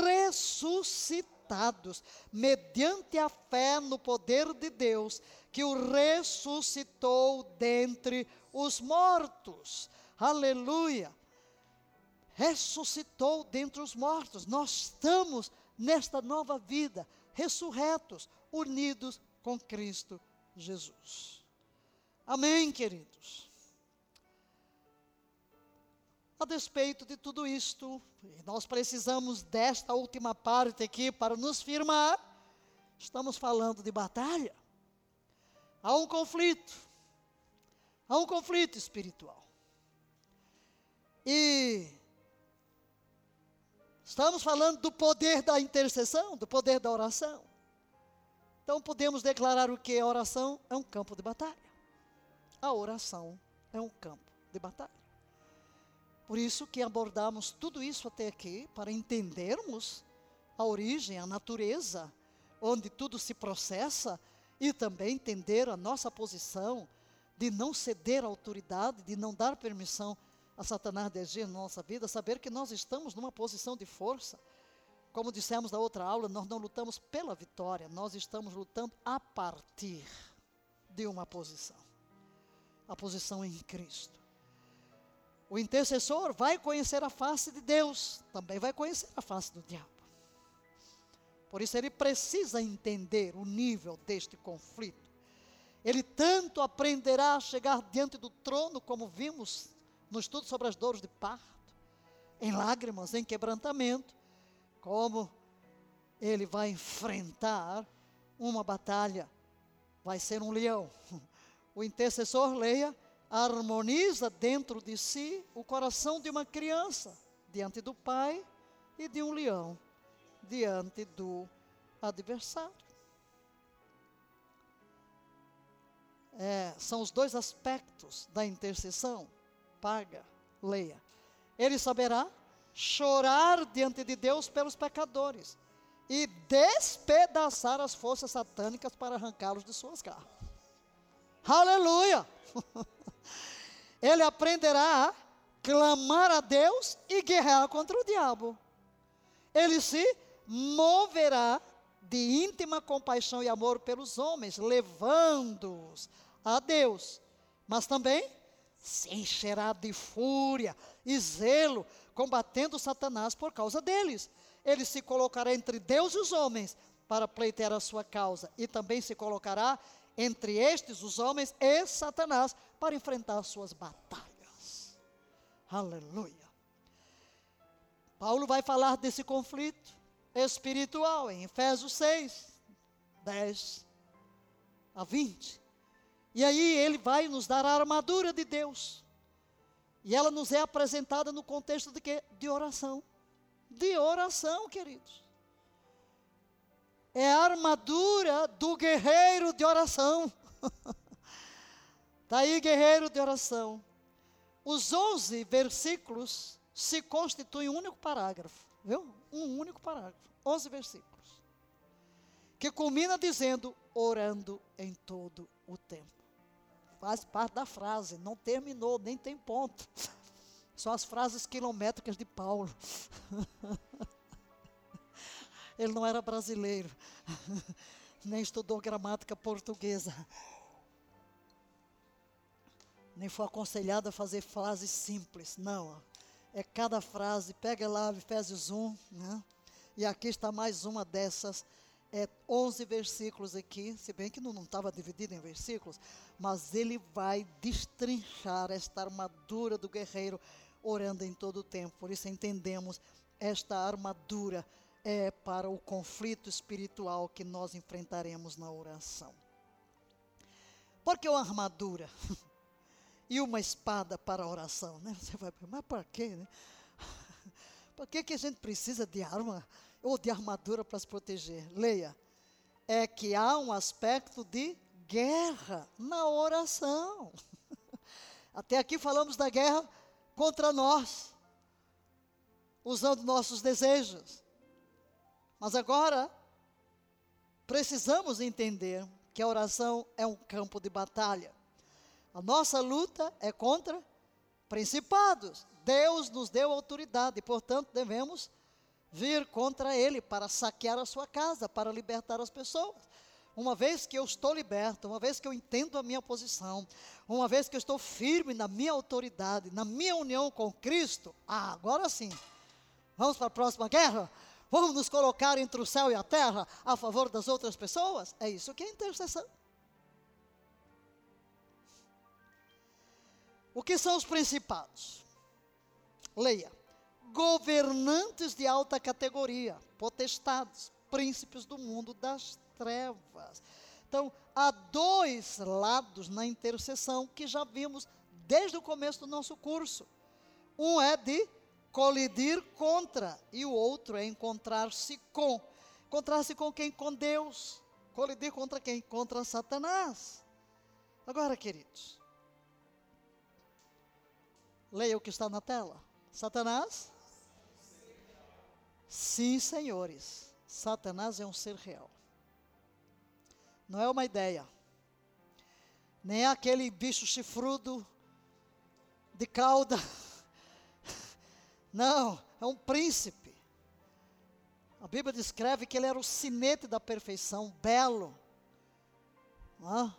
ressuscitados, mediante a fé no poder de Deus, que o ressuscitou dentre os mortos. Aleluia! ressuscitou dentre os mortos. Nós estamos nesta nova vida, ressurretos, unidos com Cristo Jesus. Amém, queridos? A despeito de tudo isto, nós precisamos desta última parte aqui para nos firmar. Estamos falando de batalha. Há um conflito. Há um conflito espiritual. E Estamos falando do poder da intercessão, do poder da oração. Então podemos declarar o que? A oração é um campo de batalha. A oração é um campo de batalha. Por isso que abordamos tudo isso até aqui, para entendermos a origem, a natureza, onde tudo se processa, e também entender a nossa posição de não ceder à autoridade, de não dar permissão a Satanás de agir na nossa vida, saber que nós estamos numa posição de força. Como dissemos na outra aula, nós não lutamos pela vitória, nós estamos lutando a partir de uma posição a posição em Cristo. O intercessor vai conhecer a face de Deus, também vai conhecer a face do diabo. Por isso ele precisa entender o nível deste conflito. Ele tanto aprenderá a chegar diante do trono, como vimos no estudo sobre as dores de parto, em lágrimas, em quebrantamento, como ele vai enfrentar uma batalha, vai ser um leão. O intercessor, leia, harmoniza dentro de si o coração de uma criança, diante do pai, e de um leão, diante do adversário. É, são os dois aspectos da intercessão paga, leia. Ele saberá chorar diante de Deus pelos pecadores e despedaçar as forças satânicas para arrancá-los de suas garras. Aleluia! Ele aprenderá a clamar a Deus e guerrear contra o diabo. Ele se moverá de íntima compaixão e amor pelos homens, levando-os a Deus, mas também se encherá de fúria e zelo, combatendo Satanás por causa deles. Ele se colocará entre Deus e os homens para pleitear a sua causa, e também se colocará entre estes, os homens, e Satanás, para enfrentar as suas batalhas. Aleluia. Paulo vai falar desse conflito espiritual em Efésios 6, 10 a 20. E aí ele vai nos dar a armadura de Deus. E ela nos é apresentada no contexto de quê? De oração. De oração, queridos. É a armadura do guerreiro de oração. Está aí, guerreiro de oração. Os 11 versículos se constitui um único parágrafo, viu? Um único parágrafo, 11 versículos, que culmina dizendo: orando em todo o tempo. Faz parte da frase, não terminou, nem tem ponto. São as frases quilométricas de Paulo. Ele não era brasileiro, nem estudou gramática portuguesa, nem foi aconselhado a fazer frases simples. Não, é cada frase. Pega lá Efésios 1, né? e aqui está mais uma dessas. É 11 versículos aqui, se bem que não estava dividido em versículos, mas ele vai destrinchar esta armadura do guerreiro orando em todo o tempo. Por isso entendemos esta armadura é para o conflito espiritual que nós enfrentaremos na oração. Porque uma armadura e uma espada para a oração, né? Você vai, mas para quê, né? Para que, que a gente precisa de arma ou de armadura para se proteger? Leia. É que há um aspecto de guerra na oração. Até aqui falamos da guerra contra nós, usando nossos desejos. Mas agora, precisamos entender que a oração é um campo de batalha. A nossa luta é contra principados. Deus nos deu autoridade, portanto, devemos vir contra ele para saquear a sua casa, para libertar as pessoas. Uma vez que eu estou liberto, uma vez que eu entendo a minha posição, uma vez que eu estou firme na minha autoridade, na minha união com Cristo, ah, agora sim, vamos para a próxima guerra? Vamos nos colocar entre o céu e a terra a favor das outras pessoas? É isso que é intercessão. O que são os principados? Leia. Governantes de alta categoria, potestades, príncipes do mundo das trevas. Então, há dois lados na intercessão que já vimos desde o começo do nosso curso. Um é de colidir contra e o outro é encontrar-se com. Encontrar-se com quem? Com Deus. Colidir contra quem? Contra Satanás. Agora, queridos, leia o que está na tela. Satanás? Sim, senhores. Satanás é um ser real. Não é uma ideia. Nem é aquele bicho chifrudo de cauda. Não, é um príncipe. A Bíblia descreve que ele era o sinete da perfeição, belo. Não?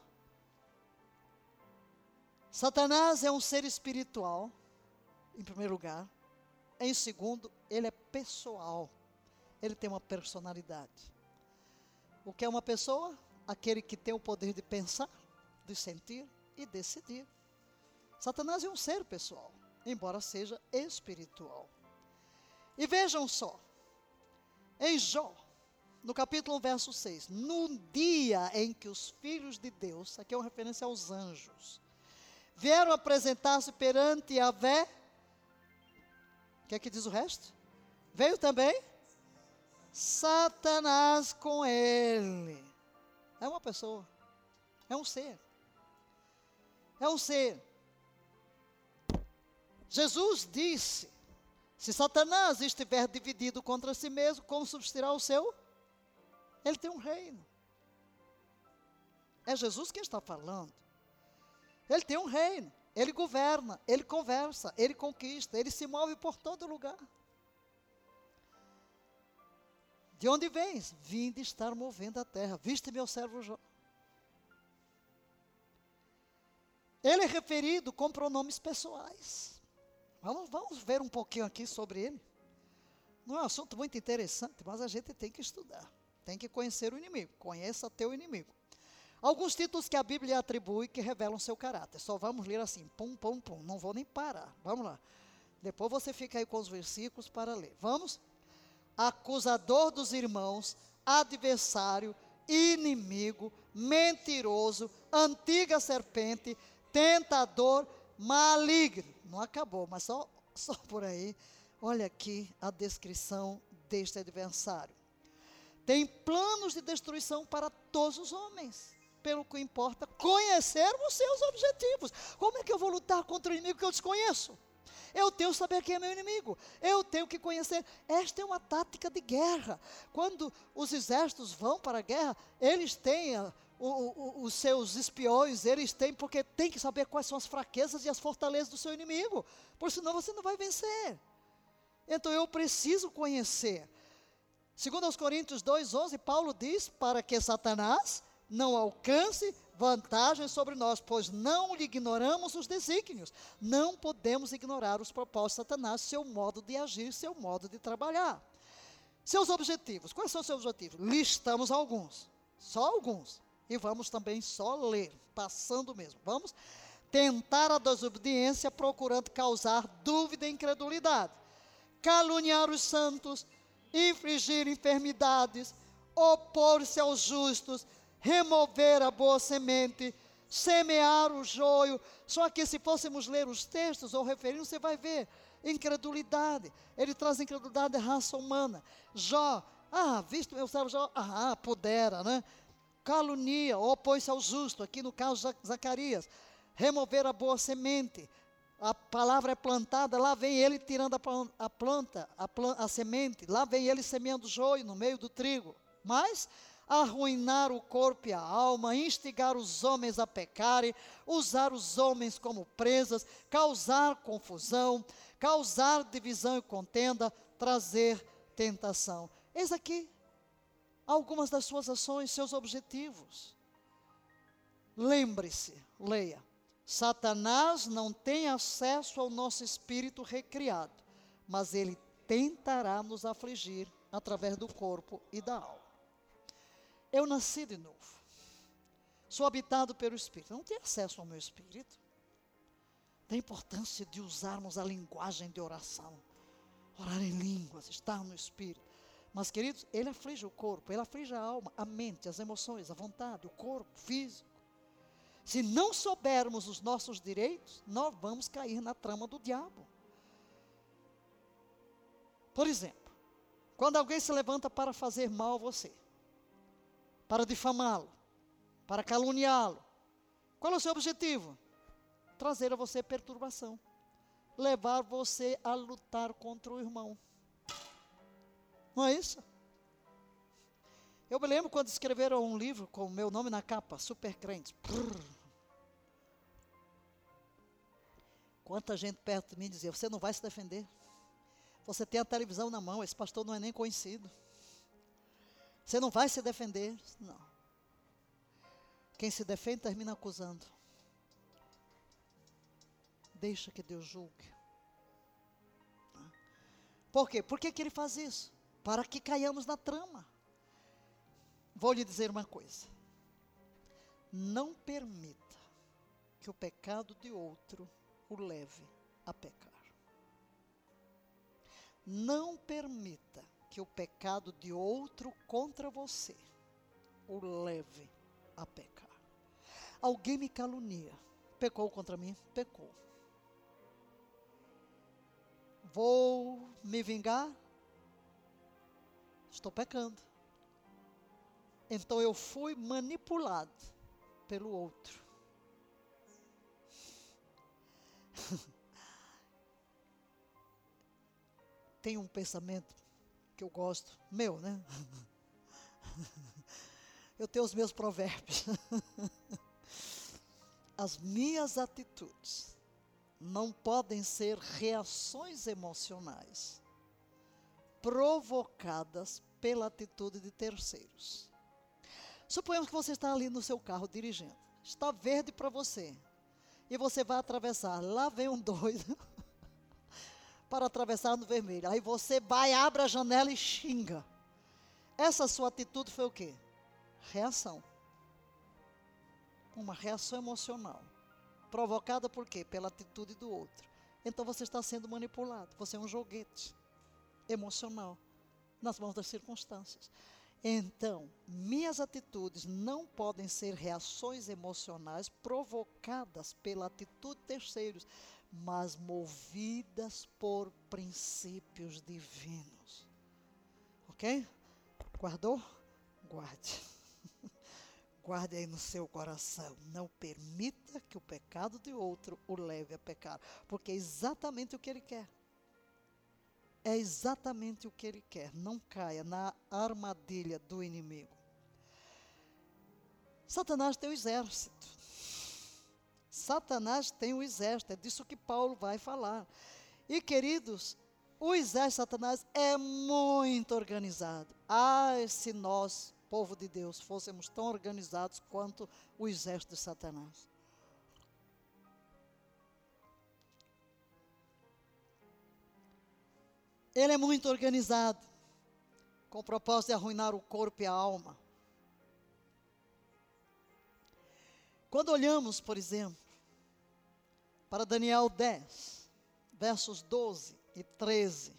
Satanás é um ser espiritual, em primeiro lugar. Em segundo, ele é pessoal. Ele tem uma personalidade. O que é uma pessoa? aquele que tem o poder de pensar, de sentir e decidir. Satanás é um ser pessoal, embora seja espiritual. E vejam só, em Jó, no capítulo 1, verso 6, no dia em que os filhos de Deus, aqui é uma referência aos anjos, vieram apresentar-se perante a Vé, o que é que diz o resto? Veio também Satanás com ele. É uma pessoa. É um ser. É um ser. Jesus disse: se Satanás estiver dividido contra si mesmo, como subsistirá o seu? Ele tem um reino. É Jesus quem está falando. Ele tem um reino. Ele governa, ele conversa, ele conquista, ele se move por todo lugar. De onde vens? Vim de estar movendo a terra. Viste meu servo Jó. Ele é referido com pronomes pessoais. Vamos, vamos ver um pouquinho aqui sobre ele. Não é um assunto muito interessante, mas a gente tem que estudar. Tem que conhecer o inimigo. Conheça teu inimigo. Alguns títulos que a Bíblia atribui que revelam seu caráter. Só vamos ler assim, pum, pum, pum. Não vou nem parar. Vamos lá. Depois você fica aí com os versículos para ler. Vamos? acusador dos irmãos, adversário, inimigo, mentiroso, antiga serpente, tentador, maligno. Não acabou, mas só, só por aí. Olha aqui a descrição deste adversário. Tem planos de destruição para todos os homens. Pelo que importa conhecer os seus objetivos. Como é que eu vou lutar contra o inimigo que eu desconheço? Eu tenho que saber quem é meu inimigo. Eu tenho que conhecer. Esta é uma tática de guerra. Quando os exércitos vão para a guerra, eles têm a, o, o, os seus espiões, eles têm, porque tem que saber quais são as fraquezas e as fortalezas do seu inimigo. Por senão você não vai vencer. Então eu preciso conhecer. Segundo aos Coríntios 2:11, Paulo diz para que Satanás não alcance vantagem sobre nós, pois não lhe ignoramos os desígnios. Não podemos ignorar os propósitos de Satanás, seu modo de agir, seu modo de trabalhar. Seus objetivos. Quais são seus objetivos? Listamos alguns. Só alguns. E vamos também só ler, passando mesmo. Vamos tentar a desobediência, procurando causar dúvida e incredulidade caluniar os santos, infligir enfermidades, opor-se aos justos, remover a boa semente, semear o joio. Só que se fôssemos ler os textos ou referir, você vai ver incredulidade. Ele traz incredulidade à raça humana. Jó, ah, visto meu servo Jó, ah, pudera, né? Calunia, opõe-se ao justo, aqui no caso Zacarias. Remover a boa semente, a palavra é plantada, lá vem ele tirando a, planta, a, a semente, lá vem ele semeando joio no meio do trigo. Mas arruinar o corpo e a alma, instigar os homens a pecarem, usar os homens como presas, causar confusão, causar divisão e contenda, trazer tentação. Eis aqui algumas das suas ações, seus objetivos. Lembre-se, leia. Satanás não tem acesso ao nosso espírito recriado, mas ele tentará nos afligir através do corpo e da alma. Eu nasci de novo. Sou habitado pelo Espírito. Não tenho acesso ao meu Espírito. Da importância de usarmos a linguagem de oração. Orar em línguas, estar no Espírito. Mas, queridos, ele aflige o corpo, ele aflige a alma, a mente, as emoções, a vontade, o corpo físico. Se não soubermos os nossos direitos, nós vamos cair na trama do diabo. Por exemplo, quando alguém se levanta para fazer mal a você, para difamá-lo, para caluniá-lo, qual é o seu objetivo? Trazer a você perturbação, levar você a lutar contra o irmão. Não é isso? Eu me lembro quando escreveram um livro com o meu nome na capa, Super Crente. Quanta gente perto de mim dizia: Você não vai se defender. Você tem a televisão na mão, esse pastor não é nem conhecido. Você não vai se defender. Não. Quem se defende termina acusando. Deixa que Deus julgue. Por quê? Por que, que ele faz isso? Para que caiamos na trama. Vou lhe dizer uma coisa. Não permita que o pecado de outro o leve a pecar. Não permita que o pecado de outro contra você o leve a pecar. Alguém me calunia. Pecou contra mim? Pecou. Vou me vingar? Estou pecando. Então eu fui manipulado pelo outro. Tem um pensamento que eu gosto, meu, né? Eu tenho os meus provérbios. As minhas atitudes não podem ser reações emocionais provocadas pela atitude de terceiros. Suponhamos que você está ali no seu carro dirigindo. Está verde para você e você vai atravessar. Lá vem um doido para atravessar no vermelho. Aí você vai, abre a janela e xinga. Essa sua atitude foi o quê? Reação. Uma reação emocional. Provocada por quê? Pela atitude do outro. Então você está sendo manipulado. Você é um joguete emocional nas mãos das circunstâncias. Então, minhas atitudes não podem ser reações emocionais provocadas pela atitude de terceiros, mas movidas por princípios divinos. Ok? Guardou? Guarde. Guarde aí no seu coração. Não permita que o pecado de outro o leve a pecar. Porque é exatamente o que ele quer. É exatamente o que ele quer. Não caia na armadilha do inimigo. Satanás tem o exército. Satanás tem o exército. É disso que Paulo vai falar. E queridos, o exército de Satanás é muito organizado. Ai, se nós, povo de Deus, fôssemos tão organizados quanto o exército de Satanás. Ele é muito organizado, com o propósito de arruinar o corpo e a alma. Quando olhamos, por exemplo, para Daniel 10, versos 12 e 13.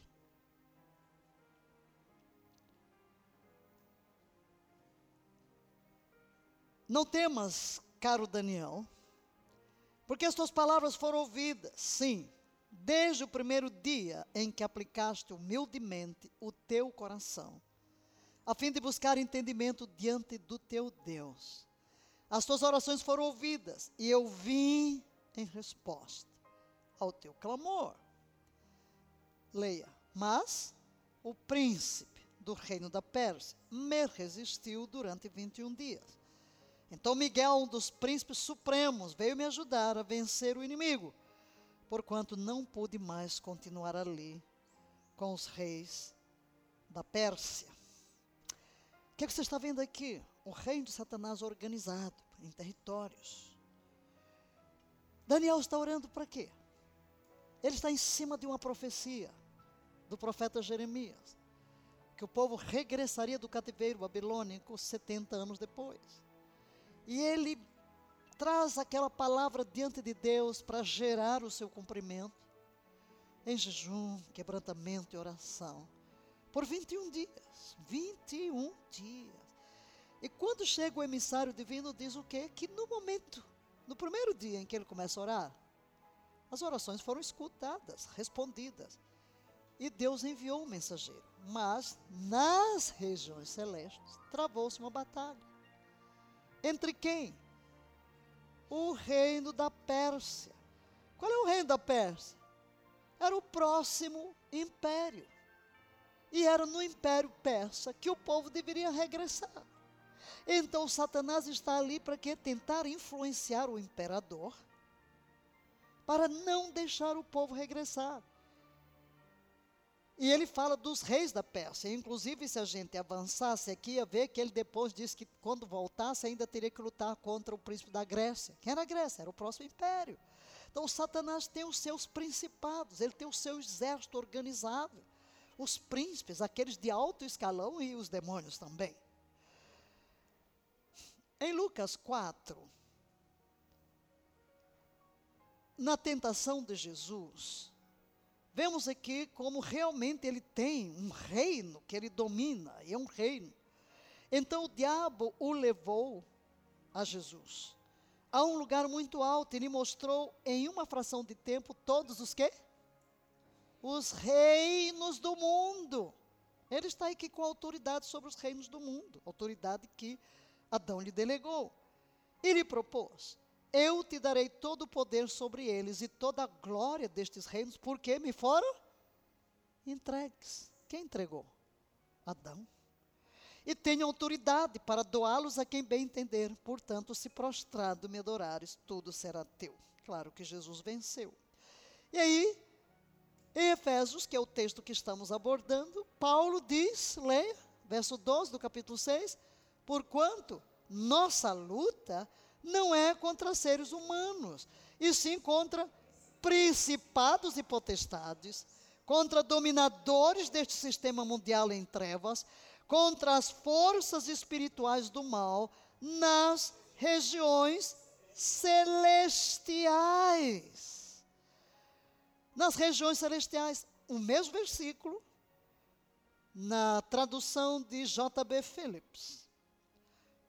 Não temas, caro Daniel, porque as tuas palavras foram ouvidas, sim, desde o primeiro dia em que aplicaste humildemente o teu coração, a fim de buscar entendimento diante do teu Deus. As tuas orações foram ouvidas e eu vim em resposta ao teu clamor. Leia. Mas o príncipe do reino da Pérsia me resistiu durante 21 dias. Então Miguel, um dos príncipes supremos, veio me ajudar a vencer o inimigo, porquanto não pude mais continuar ali com os reis da Pérsia. O que, é que você está vendo aqui? O reino de Satanás organizado em territórios. Daniel está orando para quê? Ele está em cima de uma profecia do profeta Jeremias, que o povo regressaria do cativeiro babilônico 70 anos depois. E ele traz aquela palavra diante de Deus para gerar o seu cumprimento em jejum, quebrantamento e oração. Por 21 dias. 21 dias. E quando chega o emissário divino, diz o quê? Que no momento, no primeiro dia em que ele começa a orar, as orações foram escutadas, respondidas. E Deus enviou um mensageiro. Mas nas regiões celestes travou-se uma batalha. Entre quem? O reino da Pérsia. Qual é o reino da Pérsia? Era o próximo império. E era no império persa que o povo deveria regressar. Então Satanás está ali para que tentar influenciar o imperador para não deixar o povo regressar. E ele fala dos reis da Pérsia. Inclusive, se a gente avançasse aqui, ia ver que ele depois disse que quando voltasse ainda teria que lutar contra o príncipe da Grécia. Quem era a Grécia? Era o próximo império. Então, Satanás tem os seus principados, ele tem o seu exército organizado. Os príncipes, aqueles de alto escalão e os demônios também. Em Lucas 4, na tentação de Jesus, vemos aqui como realmente ele tem um reino que ele domina, e é um reino. Então o diabo o levou a Jesus a um lugar muito alto, ele mostrou em uma fração de tempo todos os que? Os reinos do mundo. Ele está aqui com autoridade sobre os reinos do mundo, autoridade que Adão lhe delegou. E lhe propôs: Eu te darei todo o poder sobre eles e toda a glória destes reinos, porque me foram entregues. Quem entregou? Adão. E tenho autoridade para doá-los a quem bem entender. Portanto, se prostrado me adorares, tudo será teu. Claro que Jesus venceu. E aí, em Efésios, que é o texto que estamos abordando, Paulo diz, leia, verso 12 do capítulo 6, Porquanto nossa luta não é contra seres humanos, e sim contra principados e potestades, contra dominadores deste sistema mundial em trevas, contra as forças espirituais do mal nas regiões celestiais. Nas regiões celestiais, o mesmo versículo, na tradução de J.B. Phillips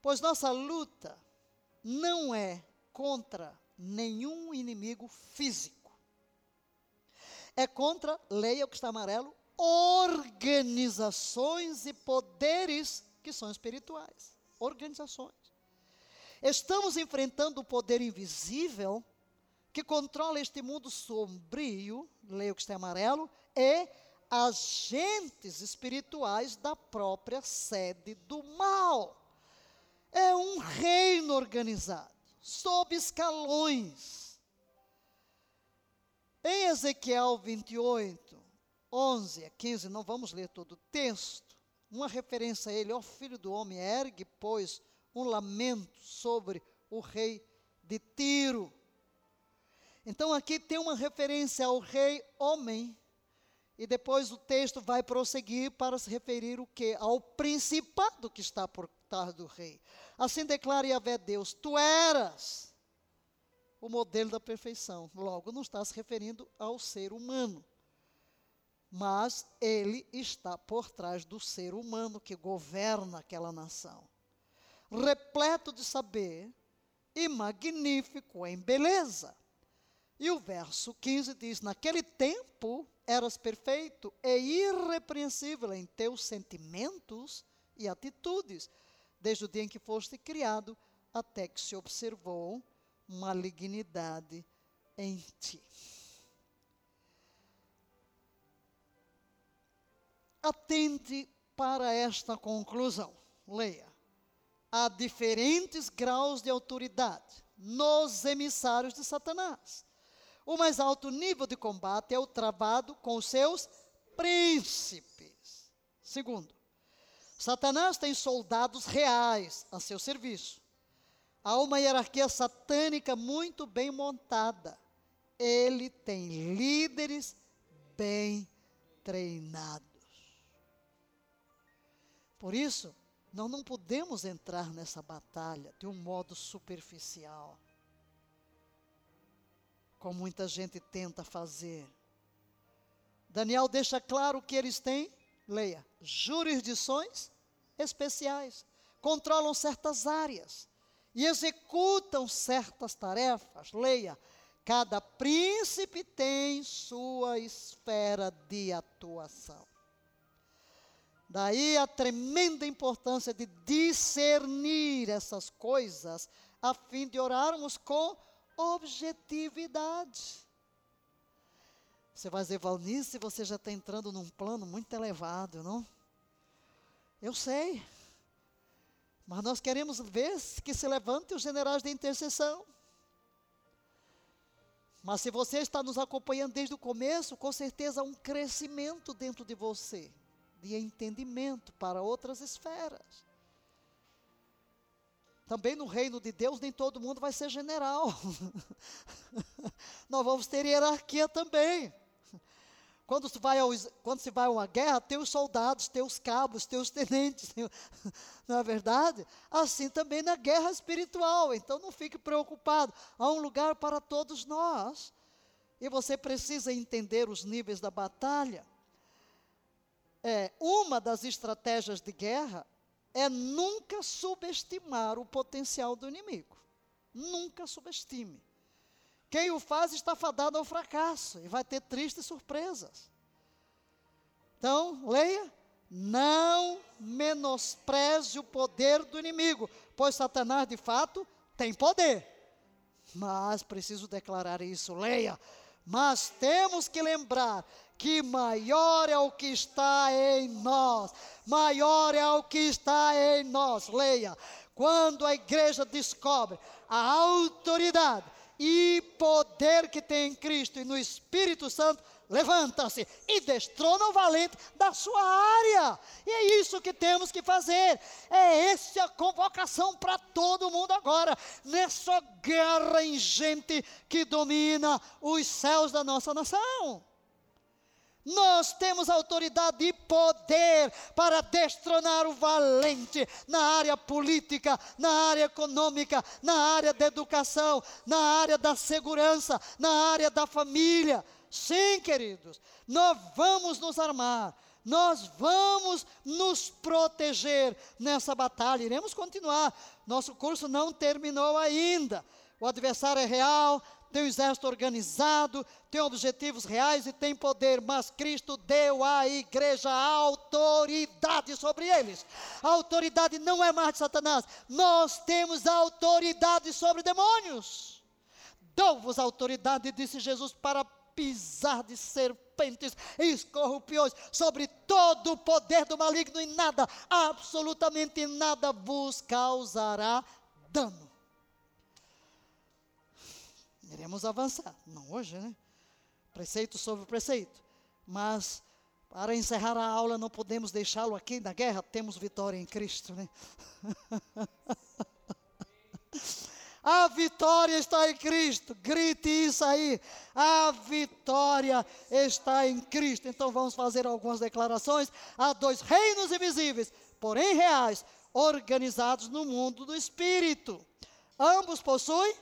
Pois nossa luta não é contra nenhum inimigo físico. É contra, leia o que está amarelo, organizações e poderes que são espirituais. Organizações. Estamos enfrentando o poder invisível que controla este mundo sombrio, leio que está amarelo, e agentes espirituais da própria sede do mal. É um reino organizado, sob escalões. Em Ezequiel 28, 11 a 15, não vamos ler todo o texto, uma referência a ele, ó filho do homem, ergue, pois, um lamento sobre o rei de Tiro. Então aqui tem uma referência ao rei homem, e depois o texto vai prosseguir para se referir o que? Ao principado que está por trás do rei. Assim declara Yahvé Deus: Tu eras o modelo da perfeição. Logo, não está se referindo ao ser humano. Mas ele está por trás do ser humano que governa aquela nação repleto de saber e magnífico em beleza. E o verso 15 diz: Naquele tempo eras perfeito e irrepreensível em teus sentimentos e atitudes, desde o dia em que foste criado até que se observou malignidade em ti. Atente para esta conclusão. Leia há diferentes graus de autoridade nos emissários de Satanás. O mais alto nível de combate é o travado com os seus príncipes. Segundo, Satanás tem soldados reais a seu serviço. Há uma hierarquia satânica muito bem montada. Ele tem líderes bem treinados. Por isso, nós não podemos entrar nessa batalha de um modo superficial, como muita gente tenta fazer. Daniel deixa claro que eles têm, leia, jurisdições especiais, controlam certas áreas e executam certas tarefas. Leia, cada príncipe tem sua esfera de atuação. Daí a tremenda importância de discernir essas coisas, a fim de orarmos com objetividade. Você vai dizer, Valnice, você já está entrando num plano muito elevado, não? Eu sei. Mas nós queremos ver que se levante os generais de intercessão. Mas se você está nos acompanhando desde o começo, com certeza há um crescimento dentro de você de entendimento para outras esferas. Também no reino de Deus, nem todo mundo vai ser general. Nós vamos ter hierarquia também. Quando se, vai ao, quando se vai a uma guerra, tem os soldados, tem os cabos, tem os tenentes, não é verdade? Assim também na guerra espiritual. Então não fique preocupado. Há um lugar para todos nós. E você precisa entender os níveis da batalha é, uma das estratégias de guerra é nunca subestimar o potencial do inimigo. Nunca subestime. Quem o faz está fadado ao fracasso e vai ter tristes surpresas. Então, leia: não menospreze o poder do inimigo, pois Satanás de fato tem poder. Mas preciso declarar isso, leia. Mas temos que lembrar que maior é o que está em nós, maior é o que está em nós. Leia, quando a igreja descobre a autoridade e poder que tem em Cristo e no Espírito Santo, levanta-se e destrona o valente da sua área. E é isso que temos que fazer. É essa a convocação para todo mundo agora, nessa guerra ingente que domina os céus da nossa nação. Nós temos autoridade e poder para destronar o valente na área política, na área econômica, na área da educação, na área da segurança, na área da família. Sim, queridos, nós vamos nos armar, nós vamos nos proteger nessa batalha. Iremos continuar. Nosso curso não terminou ainda. O adversário é real, tem um exército organizado, tem objetivos reais e tem poder, mas Cristo deu à igreja autoridade sobre eles. A autoridade não é mais de Satanás, nós temos autoridade sobre demônios. Dou-vos autoridade, disse Jesus, para pisar de serpentes e escorpiões sobre todo o poder do maligno e nada, absolutamente nada vos causará dano. Iremos avançar, não hoje, né? Preceito sobre preceito. Mas, para encerrar a aula, não podemos deixá-lo aqui na guerra, temos vitória em Cristo, né? A vitória está em Cristo. Grite isso aí. A vitória está em Cristo. Então vamos fazer algumas declarações. Há dois reinos invisíveis, porém reais, organizados no mundo do espírito. Ambos possuem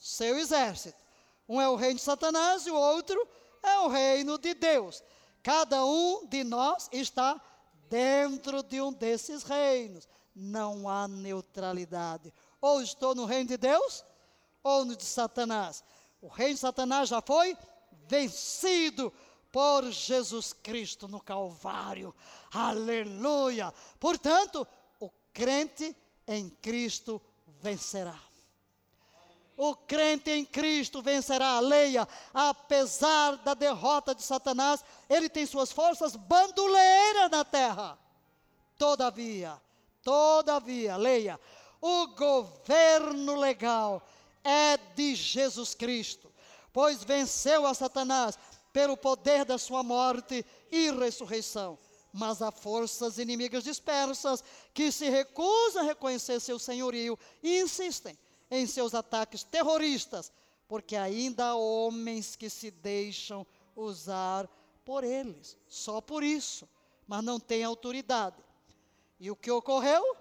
seu exército. Um é o reino de Satanás e o outro é o reino de Deus. Cada um de nós está dentro de um desses reinos. Não há neutralidade. Ou estou no reino de Deus, ou no de Satanás. O reino de Satanás já foi vencido por Jesus Cristo no Calvário. Aleluia! Portanto, o crente em Cristo vencerá. O crente em Cristo vencerá. Leia, apesar da derrota de Satanás, ele tem suas forças bandoleiras na terra. Todavia, todavia, leia, o governo legal é de Jesus Cristo, pois venceu a Satanás pelo poder da sua morte e ressurreição. Mas há forças inimigas dispersas que se recusam a reconhecer seu senhorio e insistem em seus ataques terroristas, porque ainda há homens que se deixam usar por eles, só por isso, mas não têm autoridade. E o que ocorreu?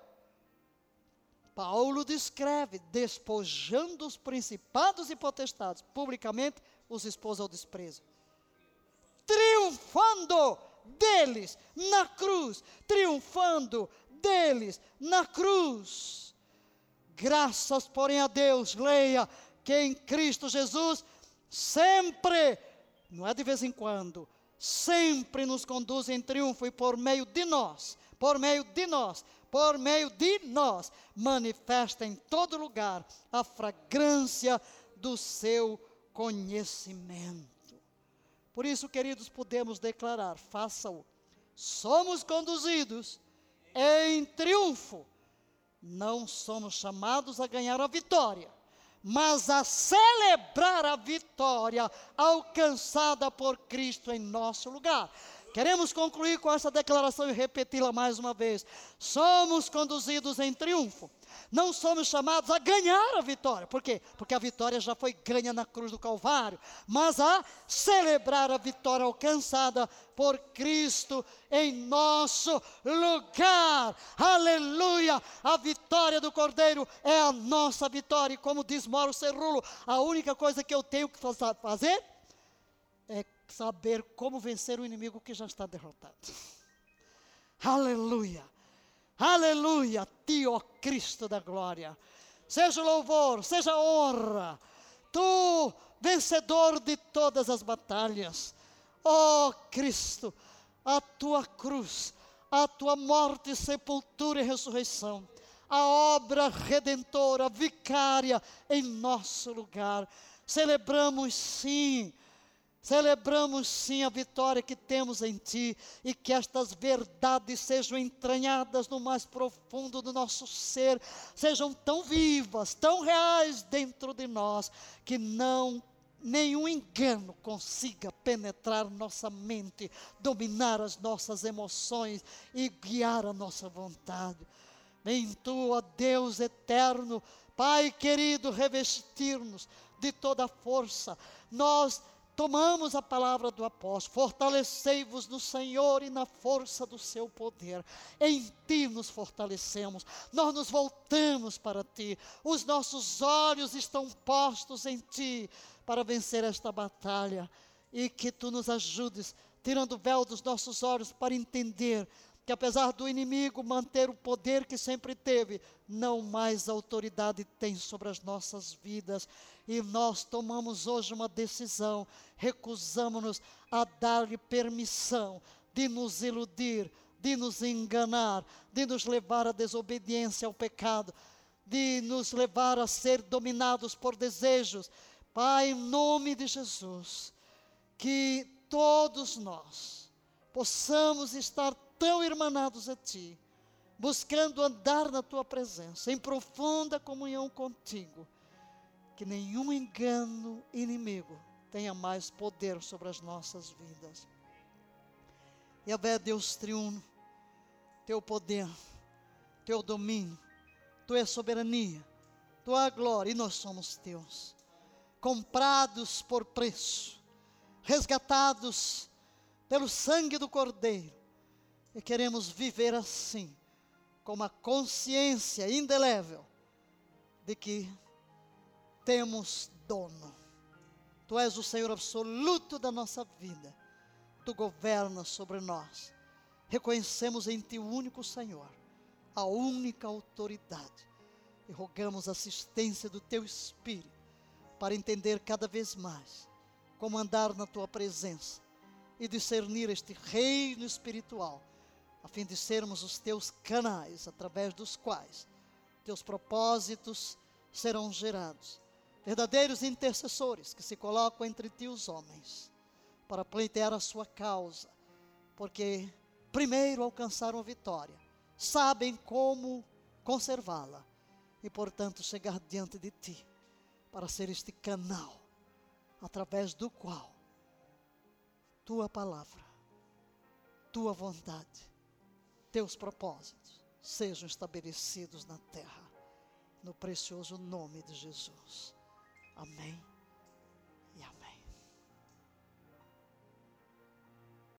Paulo descreve, despojando os principados e potestades, publicamente os expôs ao desprezo. Triunfando deles na cruz, triunfando deles na cruz. Graças, porém, a Deus, leia que em Cristo Jesus sempre, não é de vez em quando, sempre nos conduz em triunfo e por meio de nós, por meio de nós, por meio de nós, manifesta em todo lugar a fragrância do seu conhecimento. Por isso, queridos, podemos declarar: faça-o. Somos conduzidos em triunfo. Não somos chamados a ganhar a vitória, mas a celebrar a vitória alcançada por Cristo em nosso lugar. Queremos concluir com essa declaração e repeti-la mais uma vez. Somos conduzidos em triunfo. Não somos chamados a ganhar a vitória. Por quê? Porque a vitória já foi ganha na cruz do Calvário. Mas a celebrar a vitória alcançada por Cristo em nosso lugar. Aleluia! A vitória do Cordeiro é a nossa vitória. E como diz Mauro Cerrulo, a única coisa que eu tenho que fazer saber como vencer o inimigo que já está derrotado. Aleluia! Aleluia! Ti, ó Cristo da glória. Seja louvor, seja honra. Tu, vencedor de todas as batalhas. Ó Cristo, a tua cruz, a tua morte, sepultura e ressurreição, a obra redentora, vicária em nosso lugar. Celebramos sim Celebramos sim a vitória que temos em Ti e que estas verdades sejam entranhadas no mais profundo do nosso ser, sejam tão vivas, tão reais dentro de nós, que não nenhum engano consiga penetrar nossa mente, dominar as nossas emoções e guiar a nossa vontade. Em Tu, ó Deus eterno, Pai querido, revestir-nos de toda força. Nós tomamos a palavra do apóstolo, fortalecei-vos no Senhor e na força do seu poder. Em ti nos fortalecemos, nós nos voltamos para ti, os nossos olhos estão postos em ti para vencer esta batalha e que tu nos ajudes, tirando o véu dos nossos olhos para entender que apesar do inimigo manter o poder que sempre teve, não mais autoridade tem sobre as nossas vidas. E nós tomamos hoje uma decisão, recusamos-nos a dar-lhe permissão de nos iludir, de nos enganar, de nos levar à desobediência ao pecado, de nos levar a ser dominados por desejos. Pai, em nome de Jesus, que todos nós possamos estar tão irmanados a Ti, buscando andar na Tua presença, em profunda comunhão contigo, que nenhum engano inimigo tenha mais poder sobre as nossas vidas. E Yahvé, Deus triuno, Teu poder, Teu domínio, Tua soberania, Tua glória, e nós somos Teus, comprados por preço, resgatados pelo sangue do Cordeiro, e queremos viver assim, com uma consciência indelével de que temos dono. Tu és o Senhor absoluto da nossa vida. Tu governas sobre nós. Reconhecemos em Ti o único Senhor, a única autoridade. E rogamos assistência do Teu Espírito para entender cada vez mais como andar na Tua presença e discernir este reino espiritual a fim de sermos os teus canais através dos quais teus propósitos serão gerados. Verdadeiros intercessores que se colocam entre ti os homens para pleitear a sua causa, porque primeiro alcançaram a vitória, sabem como conservá-la e, portanto, chegar diante de ti para ser este canal através do qual tua palavra, tua vontade teus propósitos sejam estabelecidos na terra, no precioso nome de Jesus. Amém.